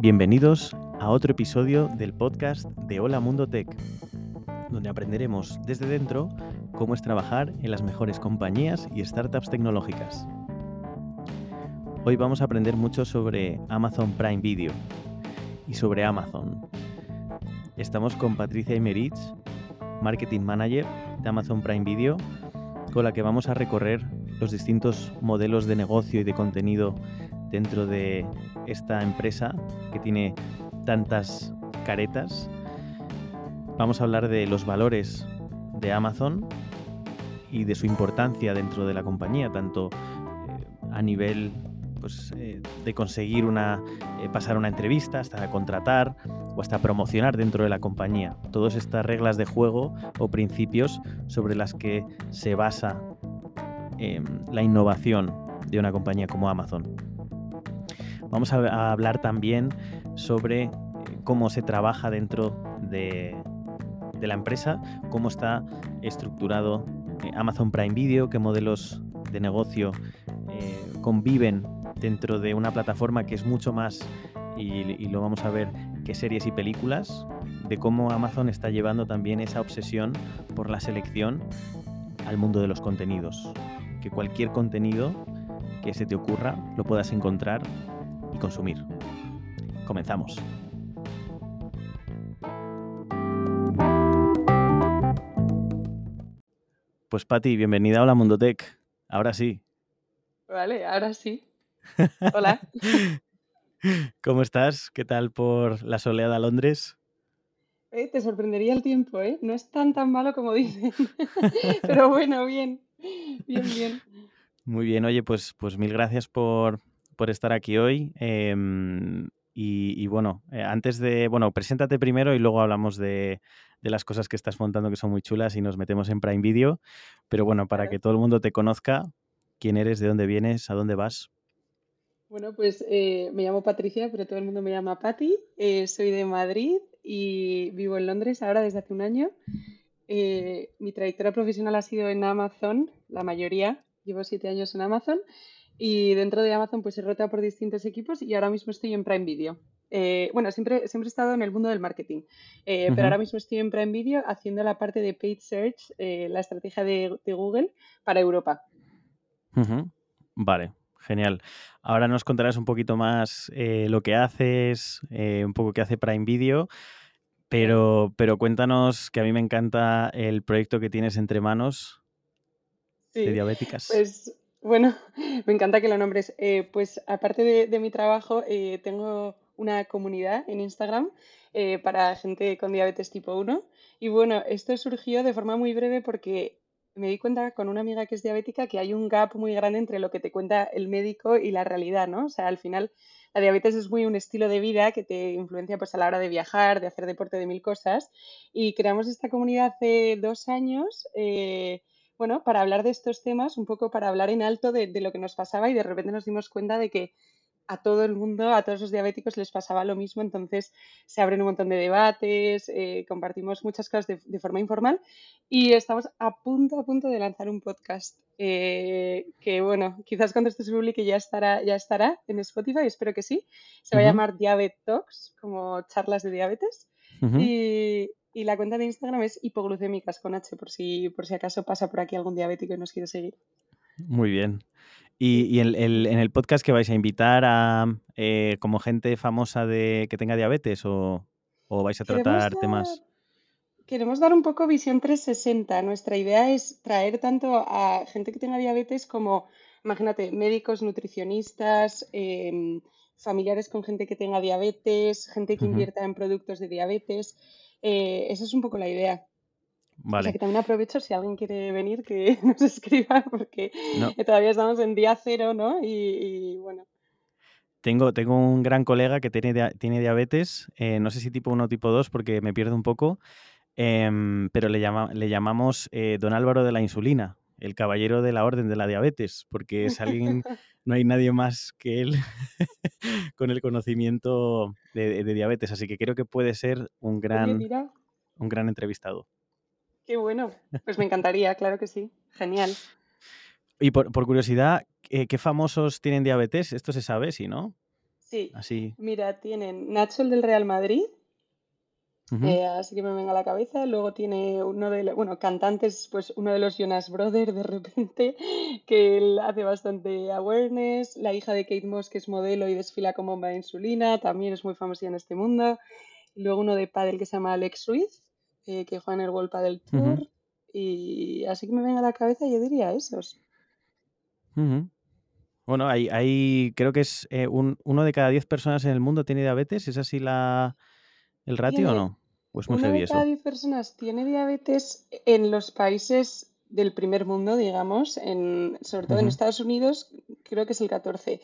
Bienvenidos a otro episodio del podcast de Hola Mundo Tech, donde aprenderemos desde dentro cómo es trabajar en las mejores compañías y startups tecnológicas. Hoy vamos a aprender mucho sobre Amazon Prime Video y sobre Amazon. Estamos con Patricia Imerich, Marketing Manager de Amazon Prime Video, con la que vamos a recorrer los distintos modelos de negocio y de contenido dentro de esta empresa que tiene tantas caretas. Vamos a hablar de los valores de Amazon y de su importancia dentro de la compañía, tanto eh, a nivel pues, eh, de conseguir una, eh, pasar una entrevista, hasta contratar o hasta promocionar dentro de la compañía. Todas estas reglas de juego o principios sobre las que se basa em, la innovación de una compañía como Amazon. Vamos a, hablar también sobre eh, cómo se trabaja dentro de, la empresa, cómo está estructurado eh, Amazon Prime Video, qué modelos de negocio eh, conviven dentro de una plataforma que es mucho más, y, lo vamos a ver, que series y películas, de cómo Amazon está llevando también esa obsesión por la selección al mundo de los contenidos. Que cualquier contenido que se te ocurra lo puedas encontrar consumir. Comenzamos. Pues Patti, bienvenida a Hola Mundotech. Ahora sí. Vale, ahora sí. Hola. ¿Cómo estás? ¿Qué tal por la soleada Londres? Eh, te sorprendería el tiempo, ¿eh? No es tan tan malo como dicen. Pero bueno, bien. Bien, bien. Muy bien, oye, pues, pues mil gracias por, por estar aquí hoy. Em, y, bueno, eh, antes de, bueno, preséntate primero y luego hablamos de, las cosas que estás montando que son muy chulas y nos metemos en Prime Video. Pero bueno, para que todo el mundo te conozca, quién eres, de dónde vienes, a dónde vas. Bueno, pues eh, me llamo Patricia, pero todo el mundo me llama Patti. Eh, soy de Madrid y vivo en Londres ahora desde hace un año. mi trayectoria profesional ha sido en Amazon, la mayoría. Llevo siete años en Amazon y dentro de Amazon pues he rotado por distintos equipos y ahora mismo estoy en Prime Video. Eh, bueno, siempre, siempre he estado en el mundo del marketing, eh, pero ahora mismo estoy en Prime Video haciendo la parte de paid search, eh, la estrategia de, Google para Europa. Vale, genial. Ahora nos contarás un poquito más lo que haces, un poco qué hace Prime Video, pero, pero cuéntanos que a mí me encanta el proyecto que tienes entre manos de diabéticas. Pues bueno, me encanta que lo nombres. Eh, pues aparte de, mi trabajo, eh, tengo una comunidad en Instagram eh, para gente con diabetes tipo 1. Y bueno, esto surgió de forma muy breve porque me di cuenta con una amiga que es diabética que hay un gap muy grande entre lo que te cuenta el médico y la realidad, ¿no? O sea, al final la diabetes es muy un estilo de vida que te influencia pues a la hora de viajar, de hacer deporte, de mil cosas. Y creamos esta comunidad hace dos años bueno, para hablar de estos temas, un poco para hablar en alto de, lo que nos pasaba y de repente nos dimos cuenta de que a todo el mundo, a todos los diabéticos les pasaba lo mismo, entonces se abren un montón de debates, eh, compartimos muchas cosas de, forma informal y estamos a punto, a punto de lanzar un podcast eh, que, bueno, quizás cuando esto se publique ya estará, ya estará en Spotify, espero que sí. Se va a llamar Diabetes Talks, como charlas de diabetes. Y, y la cuenta de Instagram es hipoglucémicas con H, por si, por si acaso pasa por aquí algún diabético y nos quiere seguir. Muy bien. Y, en, el, podcast que vais a invitar a eh, como gente famosa de que tenga diabetes o, vais a tratar temas. Queremos dar un poco visión 360. Nuestra idea es traer tanto a gente que tenga diabetes como, imagínate, médicos, nutricionistas, em, familiares con gente que tenga diabetes, gente que invierta en productos de diabetes. Eh, esa es un poco la idea. Vale. O sea que también aprovecho si alguien quiere venir que nos escriba porque todavía estamos en día cero, ¿no? Y, bueno. Tengo, tengo un gran colega que tiene, tiene diabetes, eh, no sé si tipo 1 o tipo 2 porque me pierdo un poco, em, pero le, llama, le llamamos eh, Don Álvaro de la Insulina, el caballero de la Orden de la Diabetes, porque es alguien, no hay nadie más que él con el conocimiento de, diabetes, así que creo que puede ser un gran, un gran entrevistado. Qué bueno, pues me encantaría, claro que sí, genial. Y por, curiosidad, ¿qué famosos tienen diabetes? Esto se sabe, ¿sí, no? Sí, Así. mira, tienen Nacho el del Real Madrid, Eh, así que me venga a la cabeza. Luego tiene uno de los, bueno, cantantes, pues uno de los Jonas Brothers de repente, que él hace bastante awareness. La hija de Kate Moss, que es modelo y desfila con bomba de insulina, también es muy famosa en este mundo. Luego uno de pádel que se llama Alex Ruiz, eh, que juega en el World Padel Tour. Y así que me venga a la cabeza, yo diría esos. Bueno, hay, hay- creo que es eh, un, uno de cada diez personas en el mundo tiene diabetes. ¿Es así la, el ratio o no? ¿O es muy Una de cada personas tiene diabetes en los países del primer mundo, digamos, en, sobre todo en Estados Unidos, creo que es el 14.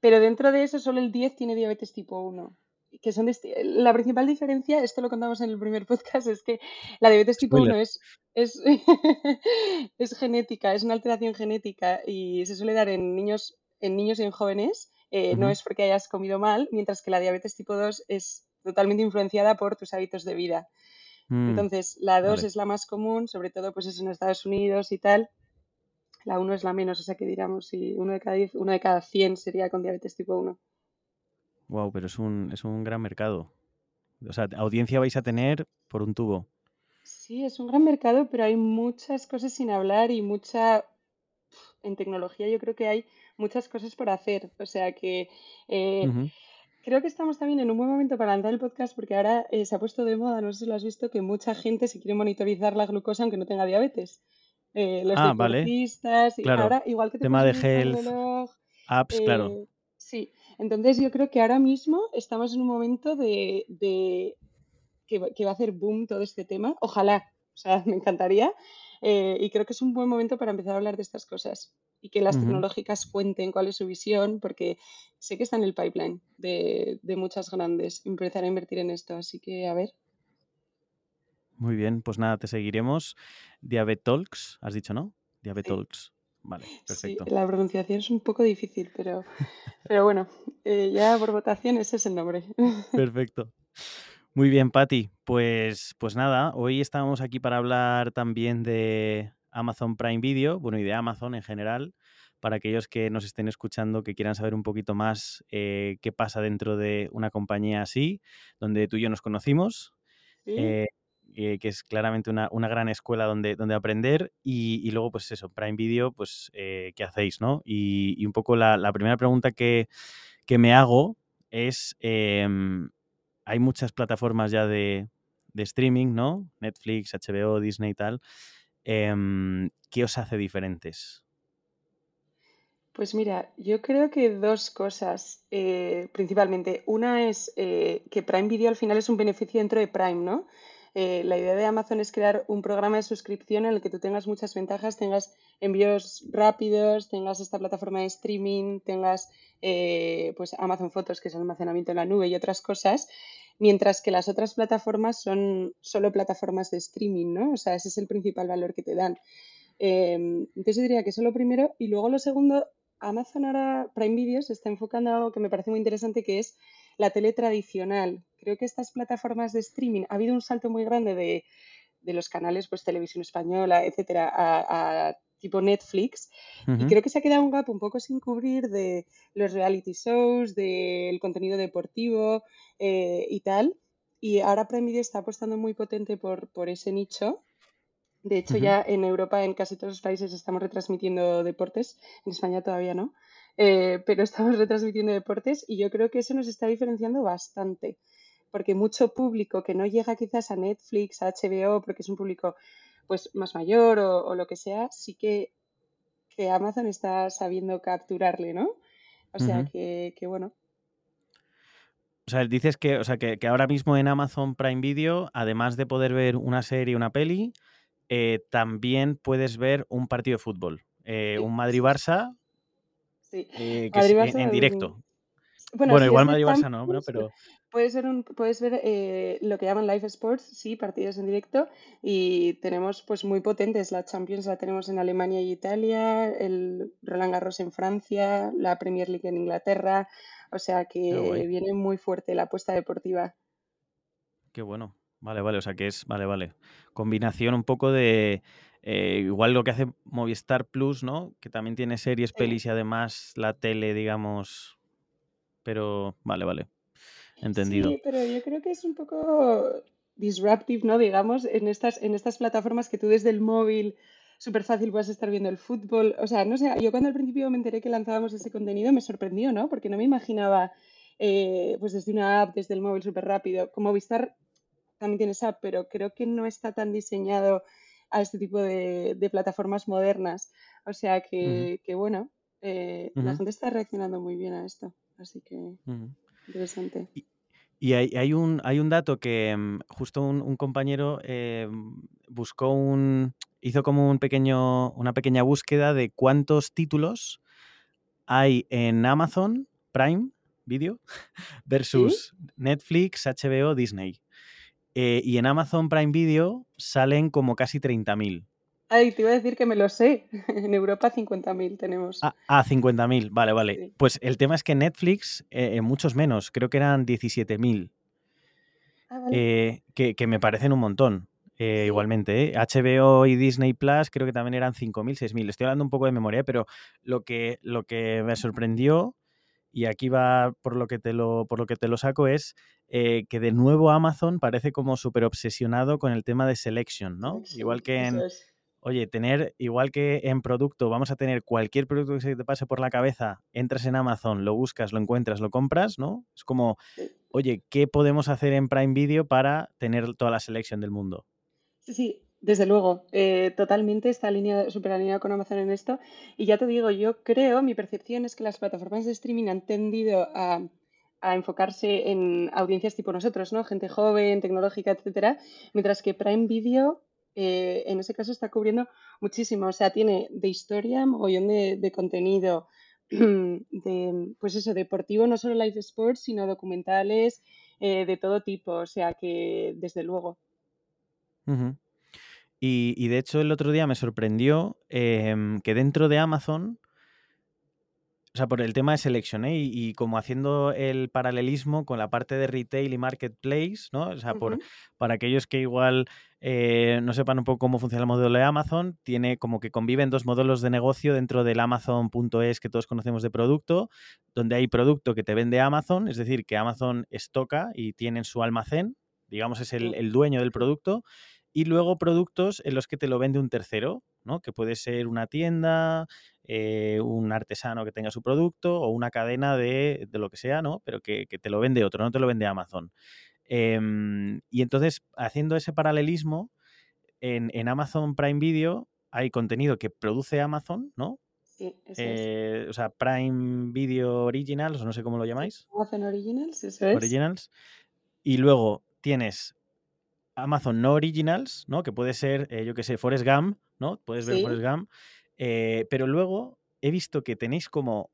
Pero dentro de eso, solo el 10 tiene diabetes tipo 1. Que son la principal diferencia, esto lo contamos en el primer podcast, es que la diabetes tipo Spoiler. 1 es, es, es genética, es una alteración genética y se suele dar en niños, en niños y en jóvenes. eh, no es porque hayas comido mal, mientras que la diabetes tipo 2 es totalmente influenciada por tus hábitos de vida. mm, Entonces, la 2 vale. es la más común, sobre todo pues es en Estados Unidos y tal. La uno es la menos, o sea que diríamos si uno de cada 10, uno de cada 100 sería con diabetes tipo 1. Wow, pero es un, es un gran mercado. O sea, audiencia vais a tener por un tubo. Sí, es un gran mercado, pero hay muchas cosas sin hablar y mucha, en tecnología yo creo que hay muchas cosas por hacer. O sea que eh. Creo que estamos también en un buen momento para lanzar el podcast porque ahora eh, se ha puesto de moda, no sé si lo has visto, que mucha gente se quiere monitorizar la glucosa aunque no tenga diabetes. Eh, los Ah, vale, deportistas, claro. ahora igual que te Tema de health, reloj, apps, claro. eh, sí. Entonces yo creo que ahora mismo estamos en un momento de, de que, va que va a hacer boom todo este tema. Ojalá, o sea, me encantaría. y creo que es un buen momento para empezar a hablar de estas cosas y que las tecnológicas cuenten cuál es su visión, porque sé que está en el pipeline de, de muchas grandes empezar a invertir en esto. Así que, a ver. Muy bien, pues nada, te seguiremos. Diabetalks, has dicho, ¿no? Sí, Diabetalks. Vale, sí, perfecto. la pronunciación es un poco difícil, pero, pero bueno, eh, ya por votación ese es el nombre. Perfecto. Muy bien, Patti. Pues, pues nada, hoy estamos aquí para hablar también de Amazon Prime Video, bueno, y de Amazon en general, para aquellos que nos estén escuchando, que quieran saber un poquito más eh, qué pasa dentro de una compañía así, donde tú y yo nos conocimos, Sí, eh, eh, que es claramente una, una gran escuela donde, donde aprender, y, y luego, pues eso, Prime Video, pues, eh, ¿qué hacéis, no? Y, y un poco la, la primera pregunta que, que me hago es... em, hay muchas plataformas ya de, de streaming, ¿no? Netflix, HBO, Disney y tal. Em, ¿Qué os hace diferentes? Pues mira, yo creo que dos cosas, eh, principalmente. Una es eh, que Prime Video al final es un beneficio dentro de Prime, ¿no? Eh, la idea de Amazon es crear un programa de suscripción en el que tú tengas muchas ventajas, tengas envíos rápidos, tengas esta plataforma de streaming, tengas pues Amazon Fotos, que es almacenamiento en la nube y otras cosas, mientras que las otras plataformas son solo plataformas de streaming, ¿no? O sea, ese es el principal valor que te dan. Eh, entonces yo diría que eso es lo primero. Y luego lo segundo, Amazon ahora Prime Video se está enfocando en algo que me parece muy interesante, que es la tele tradicional. Creo que estas plataformas de streaming, ha habido un salto muy grande de, de los canales, pues televisión española, etcétera, a, a tipo Netflix. Y Ujú, creo que se ha quedado un gap un poco sin cubrir de los reality shows, del contenido deportivo eh, y tal. Y ahora Prime Video está apostando muy potente por, por ese nicho. De hecho, ujú. ya en Europa, en casi todos los países, estamos retransmitiendo deportes. En España todavía no. Eh, pero estamos retransmitiendo deportes y yo creo que eso nos está diferenciando bastante. Porque mucho público que no llega quizás a Netflix, a HBO, porque es un público pues más mayor o, o lo que sea, sí que, que Amazon está sabiendo capturarle, ¿no? O sea que, que bueno. O sea, dices que, o sea, que, que ahora mismo en Amazon Prime Video, además de poder ver una serie, una peli, eh, también puedes ver un partido de fútbol. Eh, Sí, un Madrid-Barça sí. eh, en, en directo. Bueno, Bueno, si igual Madrid-Barça no. Champions, pero... puedes ver, un, puedes ver eh, lo que llaman live sports, sí, partidos en directo, y tenemos pues muy potentes. La Champions la tenemos en Alemania y Italia, el Roland Garros en Francia, la Premier League en Inglaterra, o sea que viene muy fuerte la apuesta deportiva. Qué bueno. Vale, vale, o sea que es, vale, vale. Combinación un poco de, eh, igual lo que hace Movistar Plus, ¿no? Que también tiene series, pelis y además la tele, digamos. Pero vale, vale. Entendido. Sí, pero yo creo que es un poco disruptive, ¿no? Digamos, en estas, en estas plataformas que tú desde el móvil súper fácil puedes estar viendo el fútbol. O sea, no sé, yo cuando al principio me enteré que lanzábamos ese contenido me sorprendió, ¿no? Porque no me imaginaba, eh, pues desde una app, desde el móvil súper rápido. Como Vistar también tiene esa app, pero creo que no está tan diseñado a este tipo de, plataformas modernas. O sea que, bueno, eh, la gente está reaccionando muy bien a esto. Así que interesante. Y hay, un, hay un dato que mm, justo un, compañero eh, buscó un. hizo como un pequeño, una pequeña búsqueda de cuántos títulos hay en Amazon Prime Video versus Netflix, HBO, Disney. Eh, y en Amazon Prime Video salen como casi 30.000. Ay, te iba a decir que me lo sé. En Europa 50.000 tenemos. Ah, 50.000, ah, vale, vale. Pues el tema es que Netflix, eh, muchos menos, creo que eran 17.000. Ah, vale. Eh, que, me parecen un montón. Eh, igualmente, HBO y Disney Plus creo que también eran 5.000, 6.000. Estoy hablando un poco de memoria, pero lo que, lo que me sorprendió, y aquí va por lo que te lo, por lo, que te lo saco, es que de nuevo Amazon parece como súper obsesionado con el tema de selection, ¿no? Igual que en, oye, tener, igual que en producto, vamos a tener cualquier producto que se te pase por la cabeza, entras en Amazon, lo buscas, lo encuentras, lo compras, ¿no? Es como, oye, ¿qué podemos hacer en Prime Video para tener toda la selección del mundo? Sí, sí, desde luego, eh, totalmente está alineado, súper alineado con Amazon en esto. Y ya te digo, yo creo, mi percepción es que las plataformas de streaming han tendido a, a enfocarse en audiencias tipo nosotros, ¿no? Gente joven, tecnológica, etcétera, mientras que Prime Video eh, en ese caso está cubriendo muchísimo. O sea, tiene de historia, mogollón de, de contenido, de, pues eso, deportivo, no solo live sports, sino documentales eh, de todo tipo. O sea, que desde luego. y, de hecho, el otro día me sorprendió em, que dentro de Amazon o sea, por el tema de selección, ¿eh? y, como haciendo el paralelismo con la parte de retail y marketplace, ¿no? O sea, por, para aquellos que igual eh, no sepan un poco cómo funciona el modelo de Amazon, tiene como que conviven dos modelos de negocio dentro del Amazon.es que todos conocemos de producto, donde hay producto que te vende Amazon, es decir, que Amazon estoca y tiene en su almacén, digamos, es el, el dueño del producto, y luego productos en los que te lo vende un tercero, ¿no? Que puede ser una tienda, eh, un artesano que tenga su producto o una cadena de, lo que sea, ¿no? Pero que, te lo vende otro, no te lo vende Amazon. Em, y entonces, haciendo ese paralelismo, en, Amazon Prime Video hay contenido que produce Amazon, ¿no? Sí, eso eh, O sea, Prime Video Originals, o no sé cómo lo llamáis. Amazon Originals, eso es. Originals. Y luego tienes Amazon no Originals, ¿no? Que puede ser, eh, yo qué sé, Forrest Gump, ¿no? Puedes ver Forrest Gump. Eh, pero luego he visto que tenéis como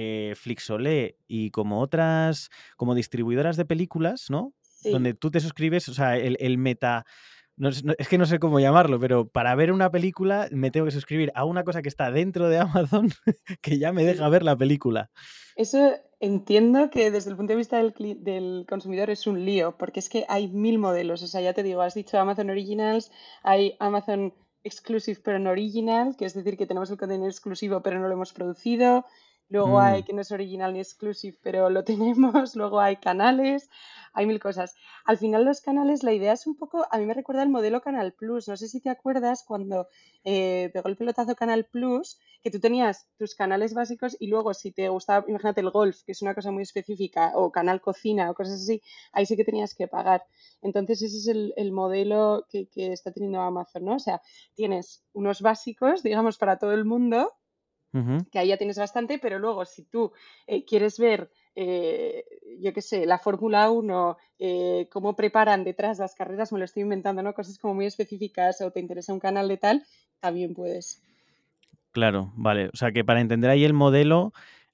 eh, Flixolé y como otras, como distribuidoras de películas, ¿no? Donde tú te suscribes, o sea, el, meta... es que no sé cómo llamarlo, pero para ver una película me tengo que suscribir a una cosa que está dentro de Amazon que ya me deja ver la película. Eso entiendo que desde el punto de vista del, del, consumidor es un lío, porque es que hay mil modelos. O sea, ya te digo, has dicho Amazon Originals, hay Amazon Exclusive pero no Original, que es decir, que tenemos el contenido exclusivo pero no lo hemos producido. Luego hay mm. que no es original ni exclusive, pero lo tenemos. Luego hay canales, hay mil cosas. Al final los canales, la idea es un poco, a mí me recuerda el modelo Canal Plus. No sé si te acuerdas cuando eh, pegó el pelotazo Canal Plus, que tú tenías tus canales básicos y luego si te gustaba, imagínate el golf, que es una cosa muy específica, o canal cocina o cosas así, ahí sí que tenías que pagar. Entonces ese es el, modelo que, que está teniendo Amazon, ¿no? O sea, tienes unos básicos, digamos, para todo el mundo que ahí ya tienes bastante, pero luego si tú eh, quieres ver, eh, yo qué sé, la Fórmula 1, eh, cómo preparan detrás las carreras, me lo estoy inventando, ¿no? Cosas como muy específicas o te interesa un canal de tal, también puedes. Claro, vale. O sea que para entender ahí el modelo,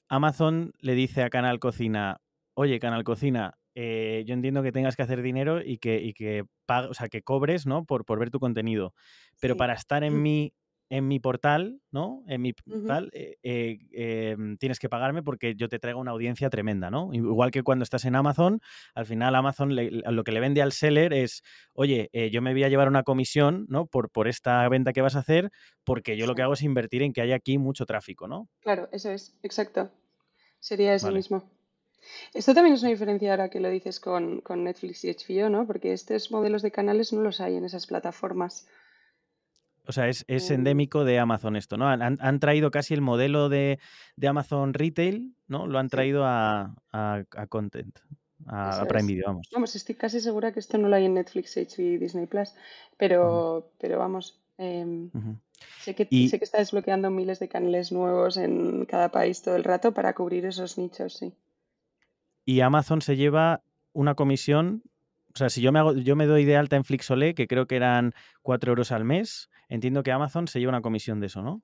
Amazon le dice a Canal Cocina, oye, Canal Cocina, yo entiendo que tengas que hacer dinero y que, y que, o sea, que cobres, ¿no? Por, por ver tu contenido. Pero para estar en mi en mi portal, ¿no? En mi portal, eh, eh, em, tienes que pagarme porque yo te traigo una audiencia tremenda, ¿no? Igual que cuando estás en Amazon, al final Amazon lo que le vende al seller es, oye, eh, yo me voy a llevar una comisión, ¿no? Por, por esta venta que vas a hacer, porque yo lo que hago es invertir en que haya aquí mucho tráfico, ¿no? Claro, eso es, exacto. Sería eso mismo. Esto también es una diferencia ahora que lo dices con, con Netflix y HBO, ¿no? Porque estos modelos de canales no los hay en esas plataformas. O sea, es, es endémico de Amazon esto, ¿no? Han, han- traído casi el modelo de, de Amazon Retail, ¿no? Lo han traído a, a- a Content, a, Prime. Video, vamos. Vamos, estoy casi segura que esto no lo hay en Netflix, HBO y Disney Plus, pero, pero vamos, em, ujú. sé que, sé Y, que está desbloqueando miles de canales nuevos en cada país todo el rato para cubrir esos nichos, sí. y Amazon se lleva una comisión, o sea, si yo me hago, yo me doy de alta en Flixolé, que creo que eran 4 euros al mes, entiendo que Amazon se lleva una comisión de eso, ¿no?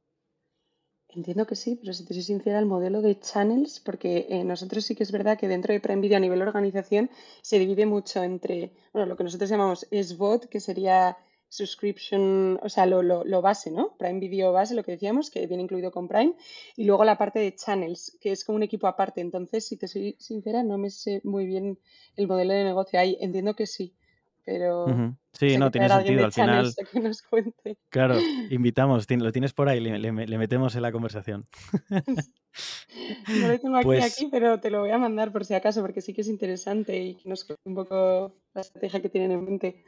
Entiendo que sí, pero si te soy sincera, el modelo de channels, porque eh, nosotros sí que es verdad que dentro de Prime Video a nivel organización se divide mucho entre, bueno, lo que nosotros llamamos SVOD, que sería subscription, o sea, lo, lo, lo base, ¿no? Prime Video base, lo que decíamos, que viene incluido con Prime, y luego la parte de channels, que es como un equipo aparte. Entonces, si te soy sincera, no me sé muy bien el modelo de negocio ahí. Entiendo que sí, pero. Sí, no, tiene sentido. Al final, channels a que nos cuente. claro, invitamos, lo tienes por ahí, le, le- le metemos en la conversación. No lo tengo aquí, Pues aquí, pero te lo voy a mandar por si acaso, porque sí que es interesante y que nos cuente un poco la estrategia que tienen en mente.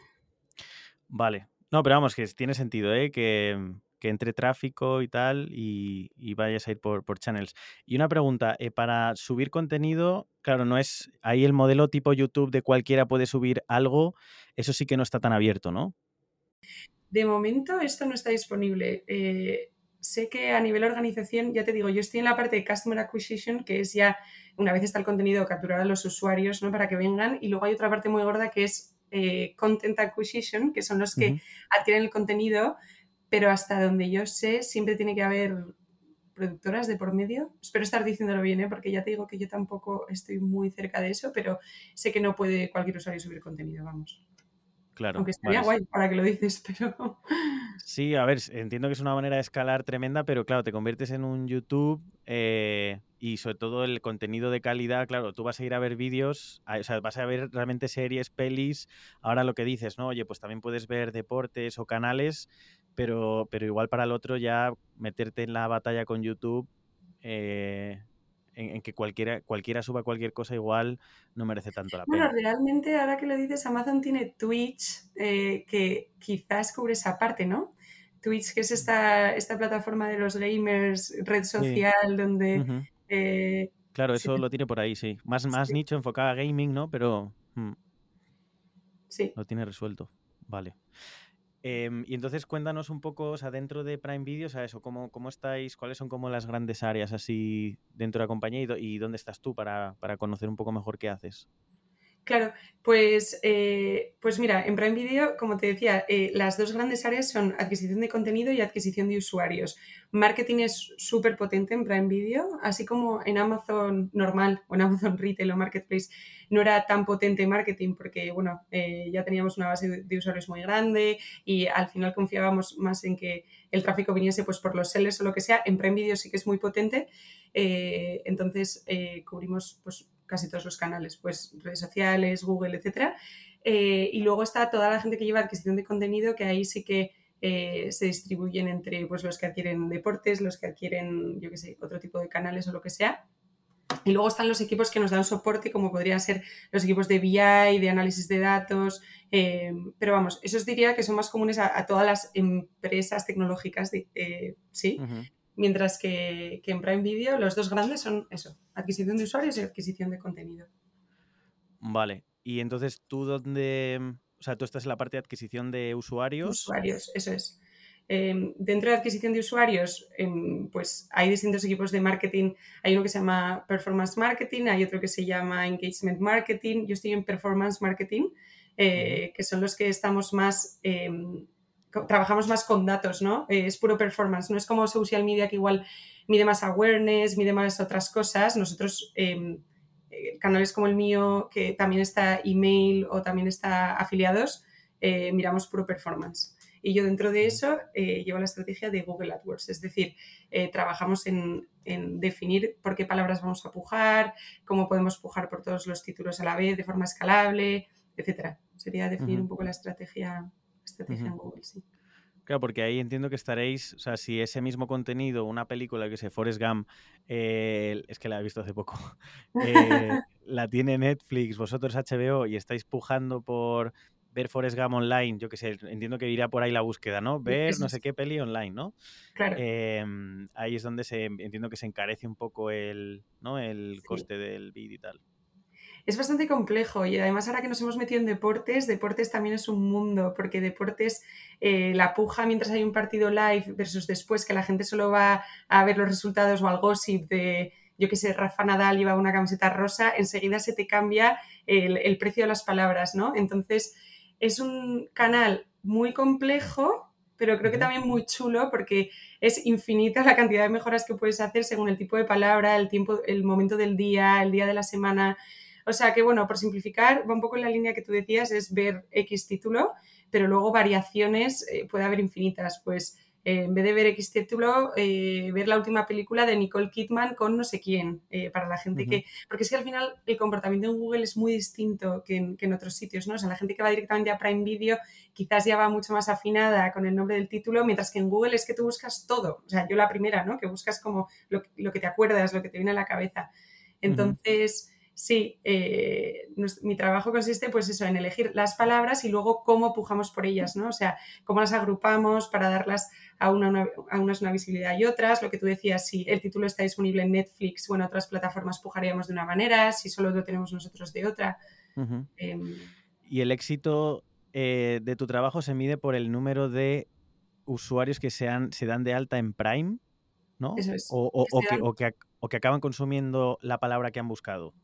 Vale. No, pero vamos, que tiene sentido, ¿eh? Que, que entre tráfico y tal y, y vayas a ir por, por channels. Y una pregunta, eh, para subir contenido, claro, no es ahí el modelo tipo YouTube de cualquiera puede subir algo, eso sí que no está tan abierto, ¿no? De momento esto no está disponible. Eh, sé que a nivel organización, ya te digo, yo estoy en la parte de Customer Acquisition, que es ya, una vez está el contenido, capturar a los usuarios ¿no? para que vengan, y luego hay otra parte muy gorda que es eh, Content Acquisition, que son los que adquieren el contenido, pero hasta donde yo sé, siempre tiene que haber productoras de por medio. Espero estar diciéndolo bien, ¿eh? porque ya te digo que yo tampoco estoy muy cerca de eso, pero sé que no puede cualquier usuario subir contenido, vamos. Claro, Aunque estaría vale. guay para que lo dices, pero... Sí, a ver, entiendo que es una manera de escalar tremenda, pero claro, te conviertes en un YouTube eh, y sobre todo el contenido de calidad, claro, tú vas a ir a ver vídeos, o sea, vas a ver realmente series, pelis, ahora lo que dices, ¿no? Oye, pues también puedes ver deportes o canales, pero, pero igual para el otro ya meterte en la batalla con YouTube, eh, en, en que cualquiera, cualquiera suba cualquier cosa igual no merece tanto la Bueno, pena. realmente ahora que lo dices, Amazon tiene Twitch, eh, que quizás cubre esa parte, ¿no? Twitch, que es esta, esta plataforma de los gamers, red Sí. social, donde... Eh, Claro, sí, eso lo tiene por ahí, sí. Más, más sí, nicho enfocado a gaming, ¿no? Pero... mm, sí. Lo tiene resuelto. Vale. Em, y entonces cuéntanos un poco, o sea, dentro de Prime Video, o sea, eso, ¿cómo, cómo estáis? ¿Cuáles son como las grandes áreas así dentro de la compañía y, y dónde estás tú para, para conocer un poco mejor qué haces? Claro, pues, eh, pues mira, en Prime Video, como te decía, eh, las dos grandes áreas son adquisición de contenido y adquisición de usuarios. Marketing es súper potente en Prime Video, así como en Amazon normal o en Amazon Retail o Marketplace no era tan potente marketing porque, bueno, eh, ya teníamos una base de, usuarios muy grande y al final confiábamos más en que el tráfico viniese pues por los sellers o lo que sea. En Prime Video sí que es muy potente, eh, entonces cubrimos pues casi todos los canales, pues redes sociales, Google, etcétera. Eh, y luego está toda la gente que lleva adquisición de contenido, que ahí sí que eh, se distribuyen entre pues, los que adquieren deportes, los que adquieren, yo qué sé, otro tipo de canales o lo que sea. Y luego están los equipos que nos dan soporte, como podrían ser los equipos de BI, de análisis de datos. Eh, pero vamos, esos diría que son más comunes a, todas las empresas tecnológicas, de, ¿sí? Mientras que, que en Prime Video los dos grandes son eso, adquisición de usuarios y adquisición de contenido. Vale. Y entonces tú dónde, o sea, tú estás en la parte de adquisición de usuarios. Usuarios, eso es. Eh, dentro de adquisición de usuarios, eh, pues hay distintos equipos de marketing. Hay uno que se llama Performance Marketing, hay otro que se llama Engagement Marketing. Yo estoy en Performance Marketing, eh, que son los que estamos más, co- trabajamos más con datos, ¿no? Eh, es puro performance, no es como social media que igual mide más awareness, mide más otras cosas. Nosotros, eh, eh, canales como el mío, que también está email o también está afiliados, eh, miramos puro performance. Y yo dentro de eso eh, llevo la estrategia de Google AdWords, es decir, trabajamos en, en definir por qué palabras vamos a pujar, cómo podemos pujar por todos los títulos a la vez de forma escalable, etcétera. Sería definir un poco la estrategia, estrategia Ujú. Google, sí. Claro, porque ahí entiendo que estaréis, o sea, si ese mismo contenido, una película que sé, Forrest Gump, eh, es que la he visto hace poco, eh, la tiene Netflix, vosotros HBO y estáis pujando por ver Forrest Gump online, yo que sé, entiendo que irá por ahí la búsqueda, ¿no? Ver no sé qué peli online, ¿no? Claro. Em, ahí es donde se entiendo que se encarece un poco el, ¿no? el coste del vídeo y tal. Es bastante complejo y además ahora que nos hemos metido en deportes, deportes también es un mundo, porque deportes, eh, la puja mientras hay un partido live versus después que la gente solo va a ver los resultados o al gossip de, yo que sé, Rafa Nadal lleva una camiseta rosa, enseguida se te cambia el, el precio de las palabras, ¿no? Entonces, es un canal muy complejo, pero creo que también muy chulo porque es infinita la cantidad de mejoras que puedes hacer según el tipo de palabra, el tiempo, el momento del día, el día de la semana. O sea que, bueno, por simplificar, va un poco en la línea que tú decías, es ver X título, pero luego variaciones eh, puede haber infinitas. Pues eh, en vez de ver X título, eh, ver la última película de Nicole Kidman con no sé quién, eh, para la gente que... Porque es que al final el comportamiento en Google es muy distinto que en, otros sitios, ¿no? O sea, la gente que va directamente a Prime Video quizás ya va mucho más afinada con el nombre del título, mientras que en Google es que tú buscas todo. O sea, yo la primera, ¿no? Que buscas como lo, que te acuerdas, lo que te viene a la cabeza. Entonces... Sí, eh, mi trabajo consiste pues eso, en elegir las palabras y luego cómo pujamos por ellas, ¿no? O sea, cómo las agrupamos para darlas a, una, a unas una visibilidad y otras. Lo que tú decías, si el título está disponible en Netflix o en otras plataformas pujaríamos de una manera, si solo lo tenemos nosotros de otra. Em, y el éxito eh, de tu trabajo se mide por el número de usuarios que sean, se dan de alta en Prime, ¿no? Eso es. o, que, o que acaban consumiendo la palabra que han buscado.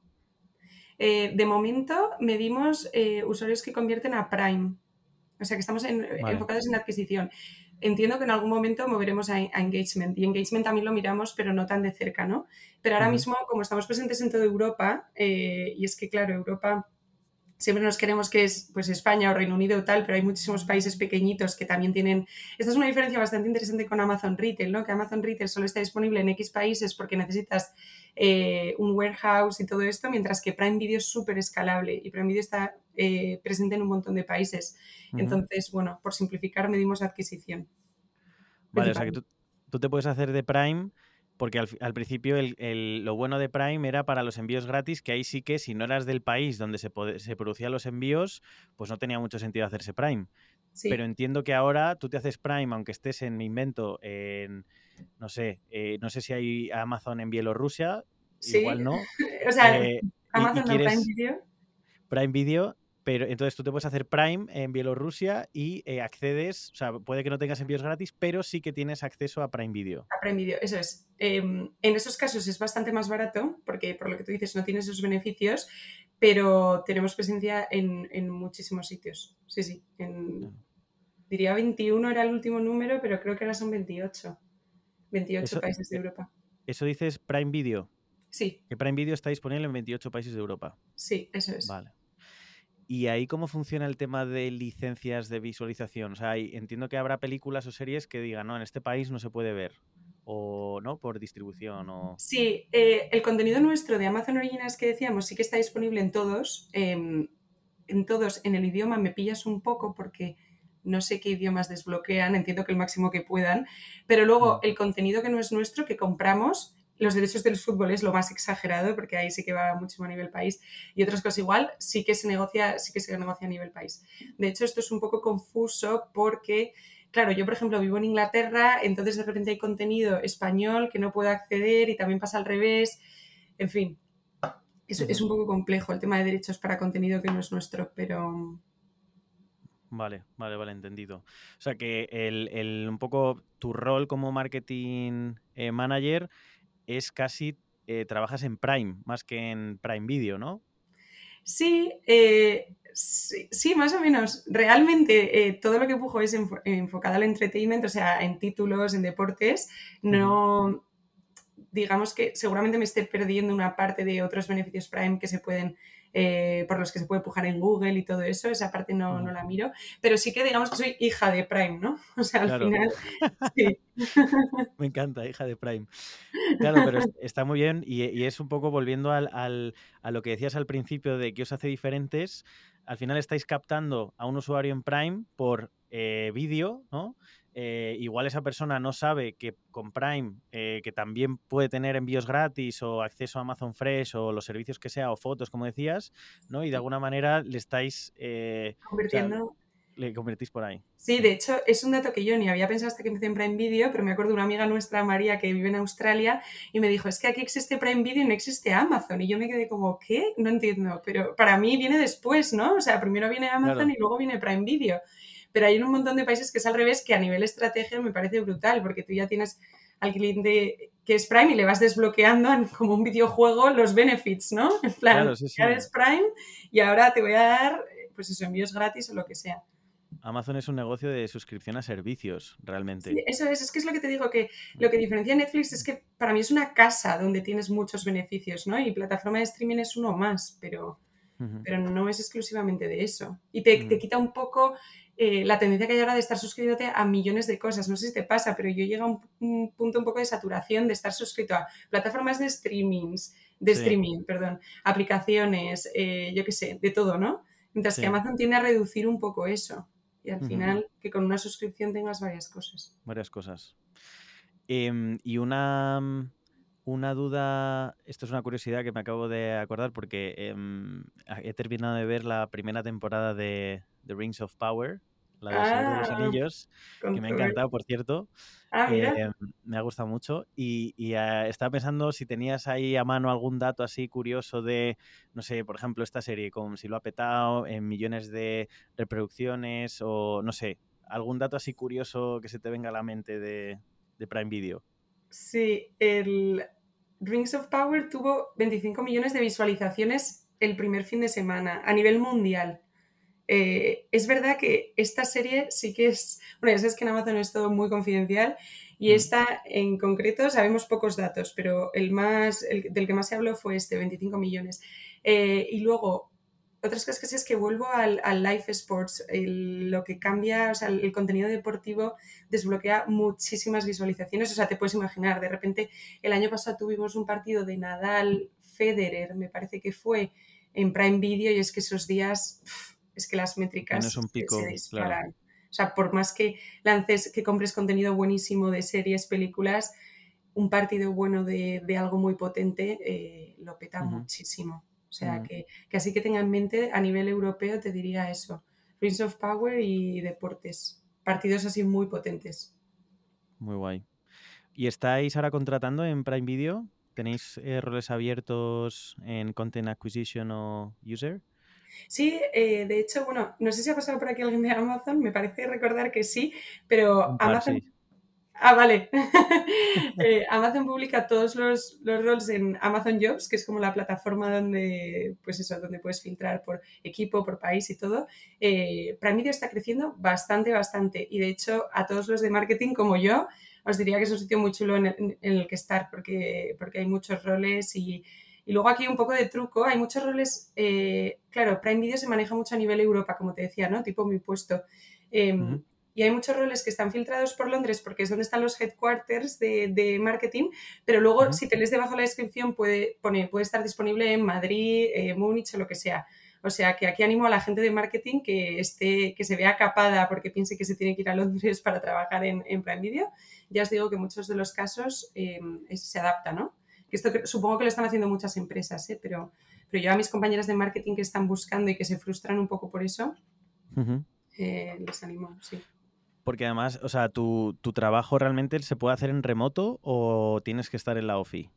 Eh, de momento medimos eh, usuarios que convierten a Prime. O sea que estamos enfocados en adquisición. Entiendo que en algún momento moveremos a, engagement y engagement también lo miramos, pero no tan de cerca, ¿no? Pero ahora mismo, como estamos presentes en toda Europa, eh, y es que, claro, Europa siempre nos queremos que es pues España o Reino Unido o tal, pero hay muchísimos países pequeñitos que también tienen... Esta es una diferencia bastante interesante con Amazon Retail, ¿no? Que Amazon Retail solo está disponible en X países porque necesitas eh, un warehouse y todo esto, mientras que Prime Video es súper escalable y Prime Video está eh, presente en un montón de países. Entonces, bueno, por simplificar, medimos adquisición. Vale, o sea que tú, tú te puedes hacer de Prime porque al, principio lo bueno de Prime era para los envíos gratis, que ahí sí que si no eras del país donde se, se producían los envíos, pues no tenía mucho sentido hacerse Prime. Pero entiendo que ahora tú te haces Prime, aunque estés en mi invento, en, no sé, eh, no sé si hay Amazon en Bielorrusia, igual no. o sea, eh, Amazon Prime Video. Prime Video pero entonces tú te puedes hacer Prime en Bielorrusia y eh, accedes, o sea, puede que no tengas envíos gratis, pero sí que tienes acceso a Prime Video. A Prime Video, eso es. Em, en esos casos es bastante más barato, porque por lo que tú dices no tienes esos beneficios, pero tenemos presencia en, muchísimos sitios. Sí, sí. Diría 21 era el último número, pero creo que ahora son 28. 28 países de Europa. ¿Eso dices Prime Video? Sí. Que Prime Video está disponible en 28 países de Europa. Sí, eso es. Vale. ¿Y ahí cómo funciona el tema de licencias de visualización? O sea, entiendo que habrá películas o series que digan, no, en este país no se puede ver. O no, por distribución. O... Sí, eh, el contenido nuestro de Amazon Originals que decíamos sí que está disponible en todos. Em, en todos, en el idioma me pillas un poco porque no sé qué idiomas desbloquean, entiendo que el máximo que puedan, pero luego mm. el contenido que no es nuestro, que compramos, los derechos del fútbol es lo más exagerado porque ahí sí que va muchísimo a nivel país y otras cosas igual sí que se negocia sí que se negocia a nivel país de hecho esto es un poco confuso porque claro yo por ejemplo vivo en Inglaterra entonces de repente hay contenido español que no puedo acceder y también pasa al revés en fin es, un poco complejo el tema de derechos para contenido que no es nuestro pero Vale, vale, vale, entendido. O sea que el, un poco tu rol como marketing eh, manager es casi, eh, trabajas en Prime más que en Prime Video, ¿no? Sí, eh, sí, más o menos. Realmente eh, todo lo que pujo es enfocado al entertainment, o sea, en títulos, en deportes. No, digamos que seguramente me esté perdiendo una parte de otros beneficios Prime que se pueden eh, por los que se puede pujar en Google y todo eso, esa parte no, no, la miro, pero sí que digamos que soy hija de Prime, ¿no? O sea, al final, sí. Me encanta, hija de Prime. Claro, pero está muy bien y, es un poco volviendo al, al, a lo que decías al principio de que os hace diferentes, al final estáis captando a un usuario en Prime por eh, vídeo, ¿no? Eh, igual esa persona no sabe que con Prime, eh, que también puede tener envíos gratis o acceso a Amazon Fresh o los servicios que sea, o fotos, como decías, ¿no? Y de alguna manera le estáis... Eh, Convirtiendo le convertís por ahí. Sí, de hecho, es un dato que yo ni había pensado hasta que empecé en Prime Video, pero me acuerdo de una amiga nuestra, María, que vive en Australia, y me dijo, es que aquí existe Prime Video y no existe Amazon. Y yo me quedé como, ¿qué? No entiendo. Pero para mí viene después, ¿no? O sea, primero viene Amazon y luego viene Prime Video. Pero hay un montón de países que es al revés, que a nivel estrategia me parece brutal, porque tú ya tienes al cliente que es Prime y le vas desbloqueando como un videojuego los benefits, ¿no? En plan, ya eres Prime y ahora te voy a dar, pues eso, envíos gratis o lo que sea. Amazon es un negocio de suscripción a servicios, realmente. eso es, es que es lo que te digo, que lo que diferencia Netflix es que para mí es una casa donde tienes muchos beneficios, ¿no? Y plataforma de streaming es uno más, pero, pero no es exclusivamente de eso. Y te, te quita un poco eh, la tendencia que hay ahora de estar suscribiéndote a millones de cosas. No sé si te pasa, pero yo llego a un, punto un poco de saturación de estar suscrito a plataformas de streamings, de streaming, perdón, aplicaciones, eh, yo qué sé, de todo, ¿no? Mientras que Amazon tiende a reducir un poco eso y al final que con una suscripción tengas varias cosas. Varias cosas. Em, y una, una duda, esto es una curiosidad que me acabo de acordar porque em, he terminado de ver la primera temporada de The Rings of Power, la de los ah, Anillos, que me ha encantado, por cierto. Ah, em, me ha gustado mucho. Y, ah, estaba pensando si tenías ahí a mano algún dato así curioso de, no sé, por ejemplo, esta serie, como si lo ha petado en millones de reproducciones o, no sé, algún dato así curioso que se te venga a la mente de, de Prime Video. Sí, el Rings of Power tuvo 25 millones de visualizaciones el primer fin de semana a nivel mundial. Eh, es verdad que esta serie sí que es, bueno, ya sabes que en Amazon es todo muy confidencial y mm. esta en concreto sabemos pocos datos, pero el más, del que más se habló fue este, 25 millones. Eh, y luego, otras cosas que es que vuelvo al, al Life Sports, lo que cambia, o sea, el, contenido deportivo desbloquea muchísimas visualizaciones, o sea, te puedes imaginar, de repente el año pasado tuvimos un partido de Nadal Federer, me parece que fue en Prime Video y es que esos días es que las métricas se disparan. O sea, por más que lances, que compres contenido buenísimo de series, películas, un partido bueno de, algo muy potente eh, lo peta muchísimo. O sea, que, así que tenga en mente a nivel europeo, te diría eso. Rings of Power y deportes. Partidos así muy potentes. Muy guay. ¿Y estáis ahora contratando en Prime Video? ¿Tenéis eh, roles abiertos en Content Acquisition o User? Sí, eh, de hecho, bueno, no sé si ha pasado por aquí alguien de Amazon, me parece recordar que sí, pero Amazon... Ah, vale. Eh, Amazon publica todos los, los, roles en Amazon Jobs, que es como la plataforma donde, pues eso, donde puedes filtrar por equipo, por país y todo. Eh, Prime Video está creciendo bastante, bastante. Y de hecho, a todos los de marketing como yo, os diría que es un sitio muy chulo en el, en el que estar, porque, porque hay muchos roles y y luego aquí un poco de truco, hay muchos roles, eh, claro, Prime Video se maneja mucho a nivel Europa, como te decía, ¿no? Tipo mi puesto. Em, y hay muchos roles que están filtrados por Londres porque es donde están los headquarters de, marketing, pero luego si te lees debajo la descripción puede, pone, puede estar disponible en Madrid, eh, Múnich o lo que sea. O sea que aquí animo a la gente de marketing que esté, que se vea capada porque piense que se tiene que ir a Londres para trabajar en, Prime Video. Ya os digo que muchos de los casos em, se adaptan, ¿no? esto supongo que lo están haciendo muchas empresas, ¿eh? pero, pero yo a mis compañeras de marketing que están buscando y que se frustran un poco por eso, eh, les animo, sí. Porque además, o sea, ¿tu, trabajo realmente se puede hacer en remoto o tienes que estar en la OFI?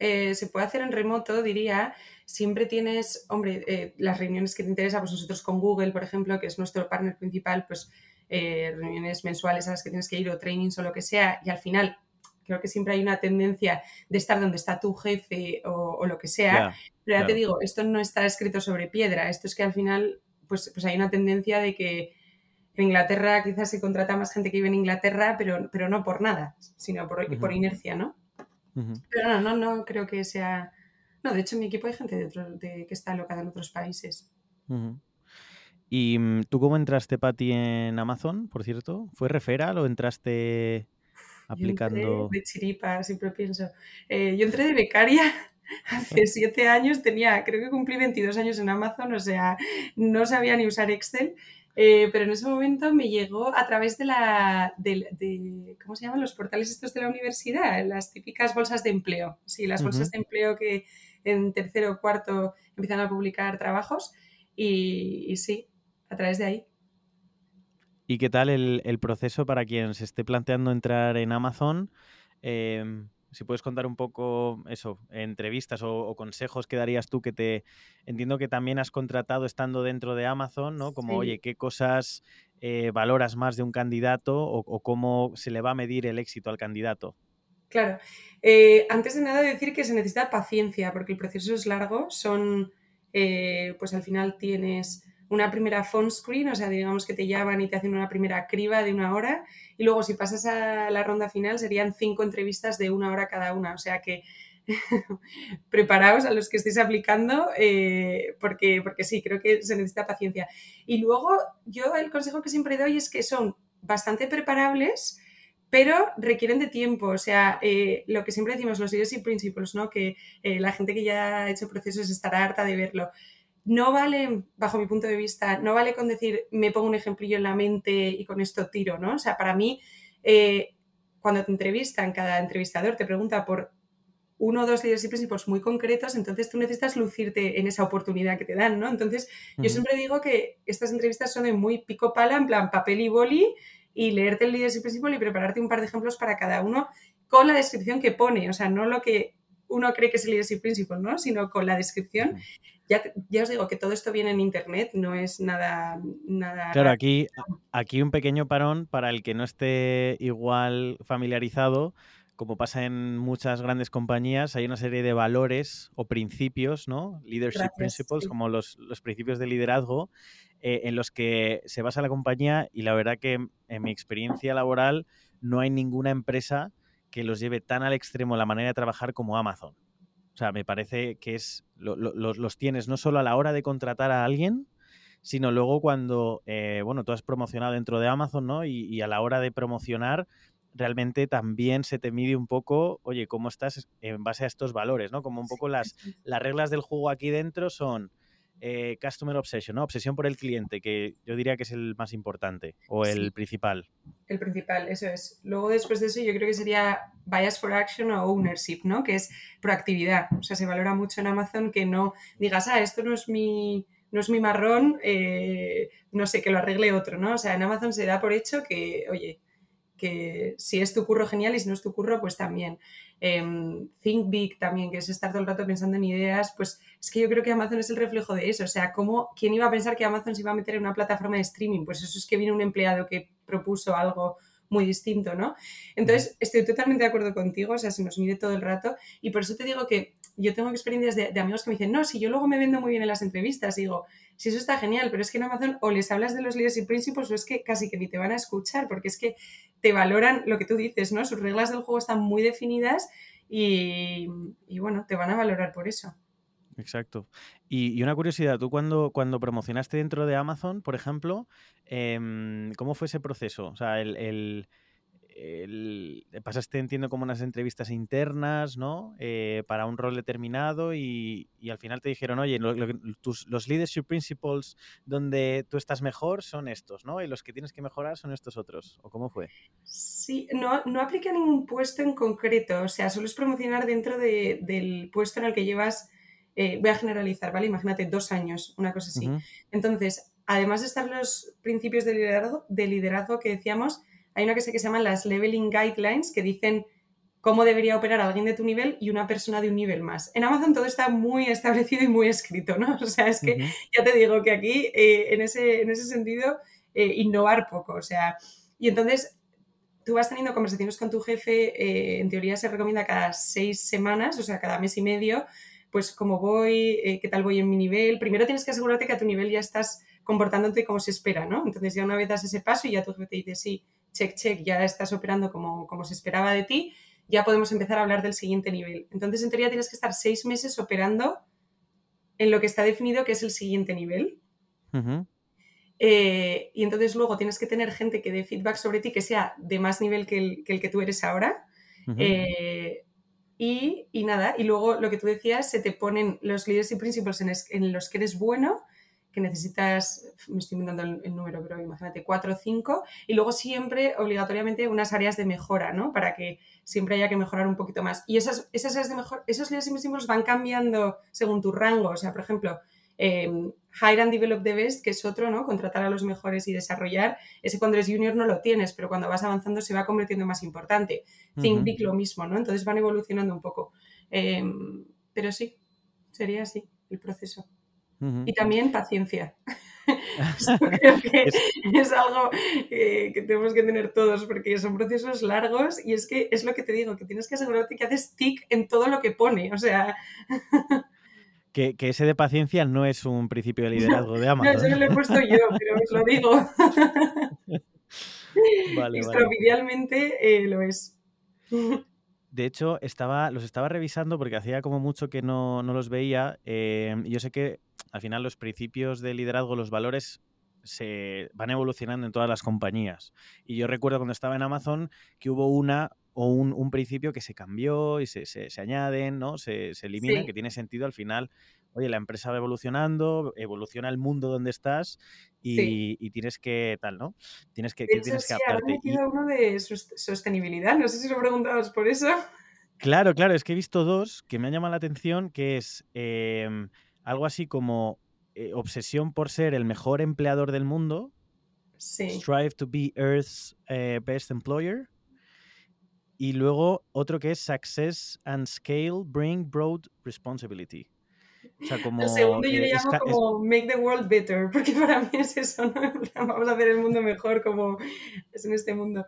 Eh, se puede hacer en remoto, diría. Siempre tienes, hombre, las reuniones que te interesan, pues nosotros con Google, por ejemplo, que es nuestro partner principal, pues reuniones mensuales a las que tienes que ir o trainings o lo que sea, y al final creo que siempre hay una tendencia de estar donde está tu jefe o, lo que sea. Pero ya te digo, esto no está escrito sobre piedra. Esto es que al final, pues, pues hay una tendencia de que en Inglaterra quizás se contrata más gente que vive en Inglaterra, pero, pero no por nada, sino por, por inercia, ¿no? Pero no, no, no creo que sea. No, de hecho, en mi equipo hay gente de, que está alocada en otros países. ¿Y mm, tú cómo entraste, Patti, en Amazon, por cierto? ¿Fue referral o entraste aplicando. de chiripa, siempre pienso. Eh, yo entré de becaria hace siete años, tenía, creo que cumplí 22 años en Amazon, o sea, no sabía ni usar Excel. Eh, pero en ese momento me llegó a través de la, de, ¿cómo se llaman? Los portales estos de la universidad, las típicas bolsas de empleo. Sí, las bolsas de empleo que en tercero o cuarto empiezan a publicar trabajos y, sí, a través de ahí. ¿Y qué tal el, proceso para quien se esté planteando entrar en Amazon? Em, si puedes contar un poco eso, entrevistas o, consejos que darías tú que te entiendo que también has contratado estando dentro de Amazon, ¿no? Como, oye, ¿qué cosas eh, valoras más de un candidato o, cómo se le va a medir el éxito al candidato? Claro. Eh, antes de nada decir que se necesita paciencia porque el proceso es largo. Son, eh, pues al final tienes una primera phone screen, o sea, digamos que te llaman y te hacen una primera criba de una hora y luego si pasas a la ronda final serían cinco entrevistas de una hora cada una, o sea que preparaos a los que estéis aplicando eh, porque, porque sí, creo que se necesita paciencia. Y luego yo el consejo que siempre doy es que son bastante preparables pero requieren de tiempo, o sea, eh, lo que siempre decimos, los y principles, ¿no? Que eh, la gente que ya ha hecho procesos estará harta de verlo no vale, bajo mi punto de vista, no vale con decir me pongo un ejemplillo en la mente y con esto tiro, ¿no? O sea, para mí, eh, cuando te entrevistan, cada entrevistador te pregunta por uno o dos y principios muy concretos, entonces tú necesitas lucirte en esa oportunidad que te dan, ¿no? Entonces, yo siempre digo que estas entrevistas son de muy pico pala, en plan papel y boli, y leerte el leadership principle y prepararte un par de ejemplos para cada uno con la descripción que pone, o sea, no lo que uno cree que es el leadership principle, ¿no? Sino con la descripción ya, os digo que todo esto viene en internet, no es nada. nada claro, aquí, aquí un pequeño parón para el que no esté igual familiarizado. Como pasa en muchas grandes compañías, hay una serie de valores o principios, ¿no? Leadership principles, como los, principios de liderazgo, eh, en los que se basa la compañía y la verdad que en mi experiencia laboral no hay ninguna empresa que los lleve tan al extremo la manera de trabajar como Amazon. O sea, me parece que es los tienes no solo a la hora de contratar a alguien, sino luego cuando, eh, bueno, tú has promocionado dentro de Amazon, ¿no? Y, a la hora de promocionar, realmente también se te mide un poco, oye, cómo estás en base a estos valores, ¿no? Como un poco las, las reglas del juego aquí dentro son eh, Customer Obsession, ¿no? Obsesión por el cliente, que yo diría que es el más importante o el principal. El principal, eso es. Luego después de eso yo creo que sería Bias for Action o Ownership, ¿no? Que es proactividad. O sea, se valora mucho en Amazon que no digas, ah, esto no es mi, no es mi marrón, eh, no sé, que lo arregle otro, ¿no? O sea, en Amazon se da por hecho que, oye, que si es tu curro genial y si no es tu curro, pues también. Em, think Big también, que es estar todo el rato pensando en ideas, pues es que yo creo que Amazon es el reflejo de eso. O sea, ¿cómo, ¿quién iba a pensar que Amazon se iba a meter en una plataforma de streaming? Pues eso es que viene un empleado que propuso algo muy distinto, ¿no? Entonces, estoy totalmente de acuerdo contigo, o sea, se nos mide todo el rato y por eso te digo que yo tengo experiencias de, amigos que me dicen, no, si yo luego me vendo muy bien en las entrevistas, digo, si eso está genial, pero es que en Amazon o les hablas de los leaders y principios o es que casi que ni te van a escuchar, porque es que te valoran lo que tú dices, ¿no? Sus reglas del juego están muy definidas y, bueno, te van a valorar por eso. Exacto. Y, una curiosidad, tú cuando, cuando promocionaste dentro de Amazon, por ejemplo, em, ¿cómo fue ese proceso? O sea, el el, pasaste, entiendo, como unas entrevistas internas, ¿no? Eh, para un rol determinado y, al final te dijeron, oye, tus, los leadership principles donde tú estás mejor son estos, ¿no? Y los que tienes que mejorar son estos otros. ¿O cómo fue? Sí, no, no aplica ningún puesto en concreto, o sea, solo es promocionar dentro del puesto en el que llevas, eh, voy a generalizar, ¿vale? Imagínate dos años, una cosa así. Entonces, además de estar los principios de liderazgo, de liderazgo que decíamos, hay una que sé que se llaman las leveling guidelines que dicen cómo debería operar alguien de tu nivel y una persona de un nivel más. En Amazon todo está muy establecido y muy escrito, ¿no? O sea, es que ya te digo que aquí, eh, en, ese, en ese sentido, eh, innovar poco. O sea, y entonces tú vas teniendo conversaciones con tu jefe, eh, en teoría se recomienda cada seis semanas, o sea, cada mes y medio, pues cómo voy, qué tal voy en mi nivel. Primero tienes que asegurarte que a tu nivel ya estás comportándote como se espera, ¿no? Entonces ya una vez das ese paso y ya tu jefe te dice, sí, check, check, ya estás operando como, como se esperaba de ti, ya podemos empezar a hablar del siguiente nivel. Entonces, en teoría, tienes que estar seis meses operando en lo que está definido que es el siguiente nivel. Eh, y entonces luego tienes que tener gente que dé feedback sobre ti que sea de más nivel que el que, tú eres ahora. Eh, y, nada, y luego lo que tú decías, se te ponen los leaders y principles en, en, los que eres bueno que necesitas, me estoy inventando el, número, pero imagínate, cuatro o cinco, y luego siempre obligatoriamente unas áreas de mejora, ¿no? Para que siempre haya que mejorar un poquito más. Y esas, esas áreas de mejora, esos líderes invisibles van cambiando según tu rango. O sea, por ejemplo, eh, Hire and Develop the Best, que es otro, ¿no? Contratar a los mejores y desarrollar. Ese cuando eres junior no lo tienes, pero cuando vas avanzando se va convirtiendo en más importante. Think Big lo mismo, ¿no? Entonces van evolucionando un poco. Em, pero sí, sería así el proceso. Y también paciencia. creo que es, algo que tenemos que tener todos porque son procesos largos y es que es lo que te digo, que tienes que asegurarte que haces tic en todo lo que pone. O sea. Que, ese de paciencia no es un principio de liderazgo de Amazon. No, eso lo he puesto yo, pero os lo digo. Vale, eh, lo es. De hecho, estaba, los estaba revisando porque hacía como mucho que no, los veía. Eh, yo sé que al final los principios de liderazgo, los valores se van evolucionando en todas las compañías. Y yo recuerdo cuando estaba en Amazon que hubo una o un, principio que se cambió y se, se, añaden, ¿no? Se, se eliminan, que tiene sentido al final. Oye, la empresa va evolucionando, evoluciona el mundo donde estás y, tienes que tal, ¿no? Tienes que, de tienes que uno de sostenibilidad, no sé si lo preguntabas por eso. Claro, claro, es que he visto dos que me han llamado la atención, que es em, algo así como eh, obsesión por ser el mejor empleador del mundo. Strive to be Earth's eh, best employer. Y luego otro que es Success and Scale Bring Broad Responsibility. O sea, como Lo segundo yo le llamo como Make the World Better, porque para mí es eso, ¿no? Vamos a hacer el mundo mejor como es en este mundo.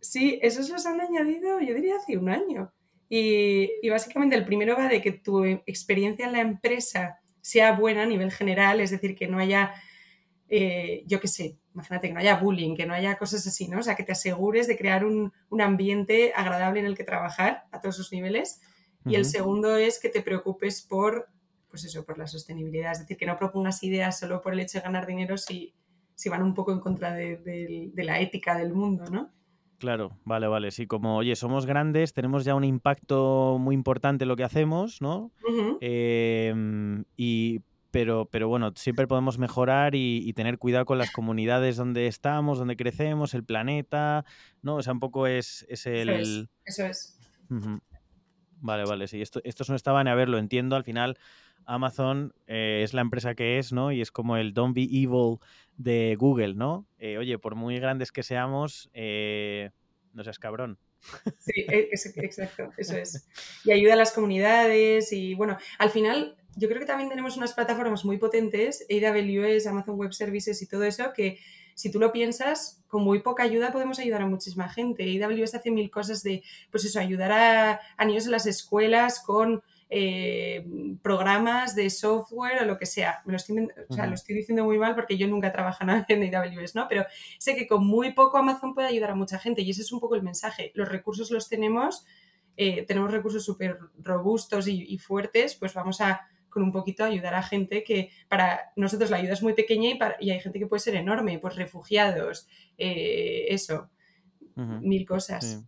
Sí, esos los han añadido, yo diría, hace un año. Y, y básicamente el primero va de que tu experiencia en la empresa sea buena a nivel general, es decir, que no haya, eh, yo qué sé, imagínate que no haya bullying, que no haya cosas así, ¿no? O sea, que te asegures de crear un, ambiente agradable en el que trabajar a todos sus niveles. Y el segundo es que te preocupes por, pues eso, por la sostenibilidad, es decir, que no propongas ideas solo por el hecho de ganar dinero si, si van un poco en contra de la ética del mundo, ¿no? Claro, vale, vale. Sí, como, oye, somos grandes, tenemos ya un impacto muy importante en lo que hacemos, ¿no? Em, y, pero, pero bueno, siempre podemos mejorar y, tener cuidado con las comunidades donde estamos, donde crecemos, el planeta, ¿no? O sea, un poco es, es el... Eso es. Vale, vale, sí. Esto, estos no estaban, a ver, lo entiendo, al final Amazon eh, es la empresa que es, ¿no? Y es como el don't be evil de Google, ¿no? Eh, oye, por muy grandes que seamos, eh, no seas cabrón. Sí, e, exacto, eso es. Y ayuda a las comunidades y bueno, al final yo creo que también tenemos unas plataformas muy potentes, AWS, Amazon Web Services y todo eso, que si tú lo piensas, con muy poca ayuda podemos ayudar a muchísima gente. AWS hace mil cosas de, pues eso, ayudar a, a niños en las escuelas con eh, programas de software o lo que sea. Me lo estoy, lo estoy diciendo muy mal porque yo nunca trabajo en AWS, ¿no? Pero sé que con muy poco Amazon puede ayudar a mucha gente y ese es un poco el mensaje. Los recursos los tenemos, eh, tenemos recursos súper robustos y, fuertes, pues vamos a con un poquito ayudar a gente que para nosotros la ayuda es muy pequeña y, y hay gente que puede ser enorme, pues refugiados, eh, eso, mil cosas.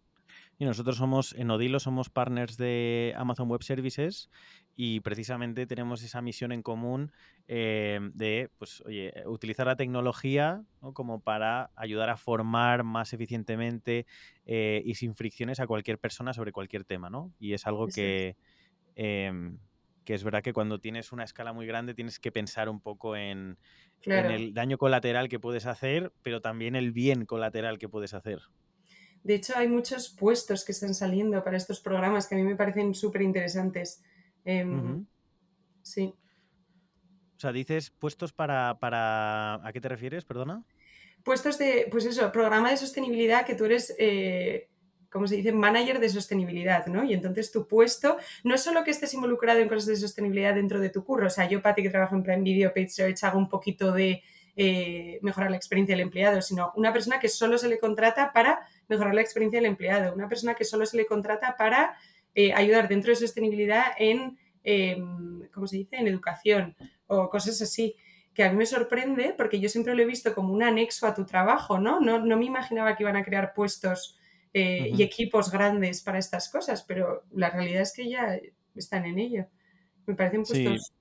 Y nosotros somos, en Odilo somos partners de Amazon Web Services y precisamente tenemos esa misión en común eh, de, pues, oye, utilizar la tecnología como para ayudar a formar más eficientemente eh, y sin fricciones a cualquier persona sobre cualquier tema, ¿no? Y es algo que, em, que es verdad que cuando tienes una escala muy grande tienes que pensar un poco en, en el daño colateral que puedes hacer, pero también el bien colateral que puedes hacer. De hecho, hay muchos puestos que están saliendo para estos programas que a mí me parecen súper interesantes. Em, sí. O sea, dices puestos para, para... ¿A qué te refieres? Perdona. Puestos de, pues eso, programa de sostenibilidad que tú eres, eh, como se dice, manager de sostenibilidad, ¿no? Y entonces tu puesto, no es solo que estés involucrado en cosas de sostenibilidad dentro de tu curro, o sea, yo, Pati, que trabajo en Prime Video, Page Search, hago un poquito de eh, mejorar la experiencia del empleado, sino una persona que solo se le contrata para mejorar la experiencia del empleado, una persona que solo se le contrata para eh, ayudar dentro de sostenibilidad en, em, ¿cómo se dice?, en educación o cosas así que a mí me sorprende porque yo siempre lo he visto como un anexo a tu trabajo, ¿no? No, no me imaginaba que iban a crear puestos eh, y equipos grandes para estas cosas, pero la realidad es que ya están en ello. Me parecen puestos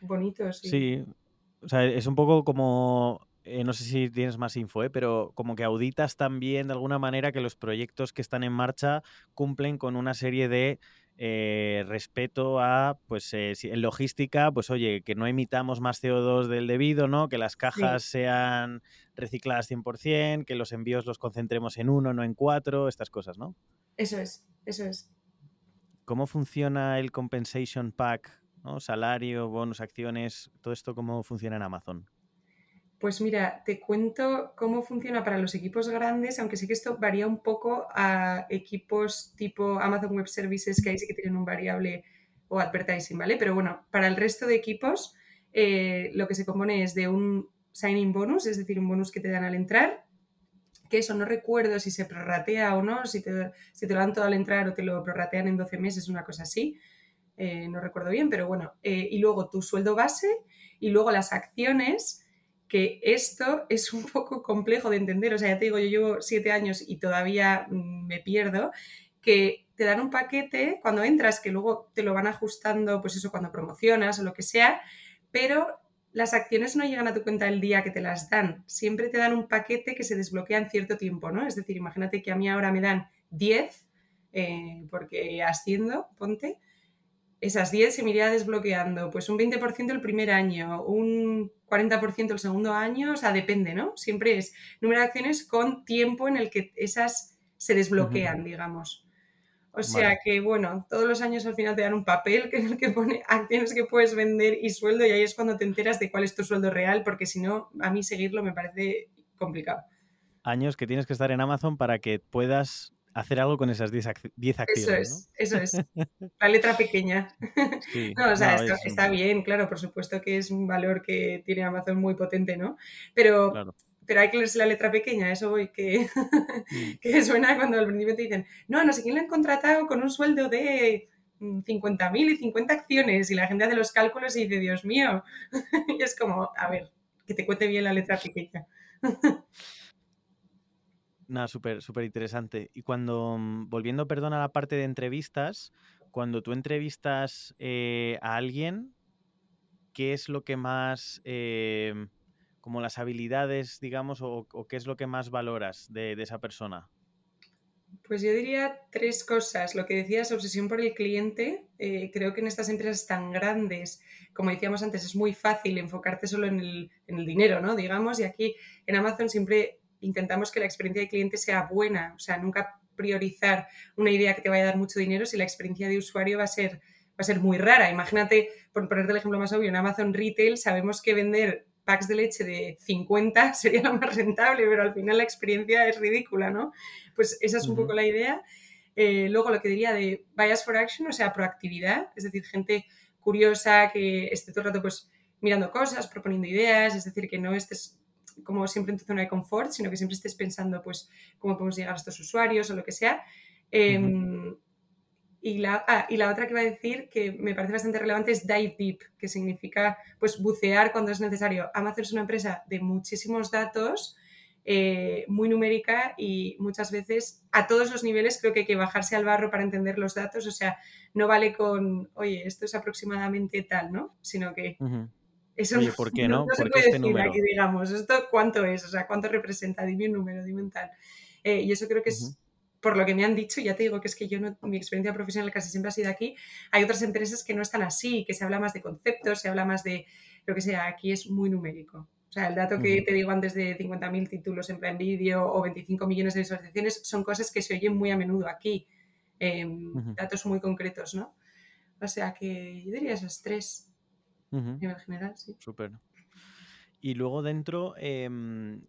bonitos. Sí, O sea, es un poco como eh, no sé si tienes más info, ¿eh? pero como que auditas también de alguna manera que los proyectos que están en marcha cumplen con una serie de eh, respeto a, pues en logística, pues oye, que no emitamos más CO2 del debido, ¿no? Que las cajas sean recicladas 100%, que los envíos los concentremos en uno, no en cuatro, estas cosas, ¿no? Eso es, eso es. ¿Cómo funciona el compensation pack? ¿no? Salario, bonos, acciones, todo esto, ¿cómo funciona en Amazon? Pues mira, te cuento cómo funciona para los equipos grandes, aunque sí que esto varía un poco a equipos tipo Amazon Web Services, que ahí sí que tienen un variable o advertising, ¿vale? Pero bueno, para el resto de equipos, eh, lo que se compone es de un signing bonus, es decir, un bonus que te dan al entrar, que eso no recuerdo si se prorratea o no, si te, si te lo dan todo al entrar o te lo prorratean en 12 meses, una cosa así, eh, no recuerdo bien, pero bueno, eh, y luego tu sueldo base y luego las acciones que esto es un poco complejo de entender. O sea, ya te digo, yo llevo siete años y todavía mm, me pierdo, que te dan un paquete cuando entras, que luego te lo van ajustando, pues eso, cuando promocionas o lo que sea, pero las acciones no llegan a tu cuenta el día que te las dan. Siempre te dan un paquete que se desbloquea en cierto tiempo, ¿no? Es decir, imagínate que a mí ahora me dan 10, eh, porque asciendo, ponte, esas 10 se me iría desbloqueando, pues un 20% el primer año, un 40% el segundo año, o sea, depende, ¿no? Siempre es número de acciones con tiempo en el que esas se desbloquean, digamos. O sea que, bueno, todos los años al final te dan un papel en el que pone acciones que puedes vender y sueldo y ahí es cuando te enteras de cuál es tu sueldo real, porque si no, a mí seguirlo me parece complicado. Años que tienes que estar en Amazon para que puedas hacer algo con esas 10 acciones. Eso es, eso es. La letra pequeña. no, o sea, está, bien, claro, por supuesto que es un valor que tiene Amazon muy potente, ¿no? Pero, pero hay que leerse la letra pequeña, eso voy, que, mm. que suena cuando al principio te dicen, no, no sé quién le han contratado con un sueldo de 50.000 mm, y 50 acciones y la gente hace los cálculos y dice, Dios mío, y es como, a ver, que te cuente bien la letra pequeña. Nada, súper, súper interesante. Y cuando, mm, volviendo, perdón, a la parte de entrevistas, cuando tú entrevistas eh, a alguien, ¿qué es lo que más, em, como las habilidades, digamos, o, qué es lo que más valoras de, esa persona? Pues yo diría tres cosas. Lo que decías, obsesión por el cliente. Eh, creo que en estas empresas tan grandes, como decíamos antes, es muy fácil enfocarte solo en el, en el dinero, ¿no? Digamos, y aquí en Amazon siempre intentamos que la experiencia de cliente sea buena, o sea, nunca priorizar una idea que te vaya a dar mucho dinero si la experiencia de usuario va a ser, va a ser muy rara. Imagínate, por ponerte el ejemplo más obvio, en Amazon Retail sabemos que vender packs de leche de 50 sería lo más rentable, pero al final la experiencia es ridícula, ¿no? Pues esa es un poco la idea. Eh, luego lo que diría de bias for action, o sea, proactividad, es decir, gente curiosa que esté todo el rato pues mirando cosas, proponiendo ideas, es decir, que no estés como siempre en tu zona de confort, sino que siempre estés pensando, pues, cómo podemos llegar a estos usuarios o lo que sea. Em, y, la, ah, y la otra que iba a decir, que me parece bastante relevante, es dive deep, que significa, pues, bucear cuando es necesario. Amazon es una empresa de muchísimos datos, eh, muy numérica y muchas veces a todos los niveles creo que hay que bajarse al barro para entender los datos. O sea, no vale con, oye, esto es aproximadamente tal, ¿no? Sino que eso Oye, ¿por qué no? no, se puede este decir aquí, digamos, ¿esto cuánto es? O sea, ¿cuánto representa? Dime un número, dime un tal. Eh, y eso creo que es, por lo que me han dicho, ya te digo que es que yo, no, mi experiencia profesional casi siempre ha sido aquí, hay otras empresas que no están así, que se habla más de conceptos, se habla más de lo que sea, aquí es muy numérico. O sea, el dato que te digo antes de 50.000 títulos en plan vídeo o 25 millones de visualizaciones son cosas que se oyen muy a menudo aquí. Datos muy concretos, ¿no? O sea que yo diría esos tres nivel general, sí. Súper. Y luego dentro, em,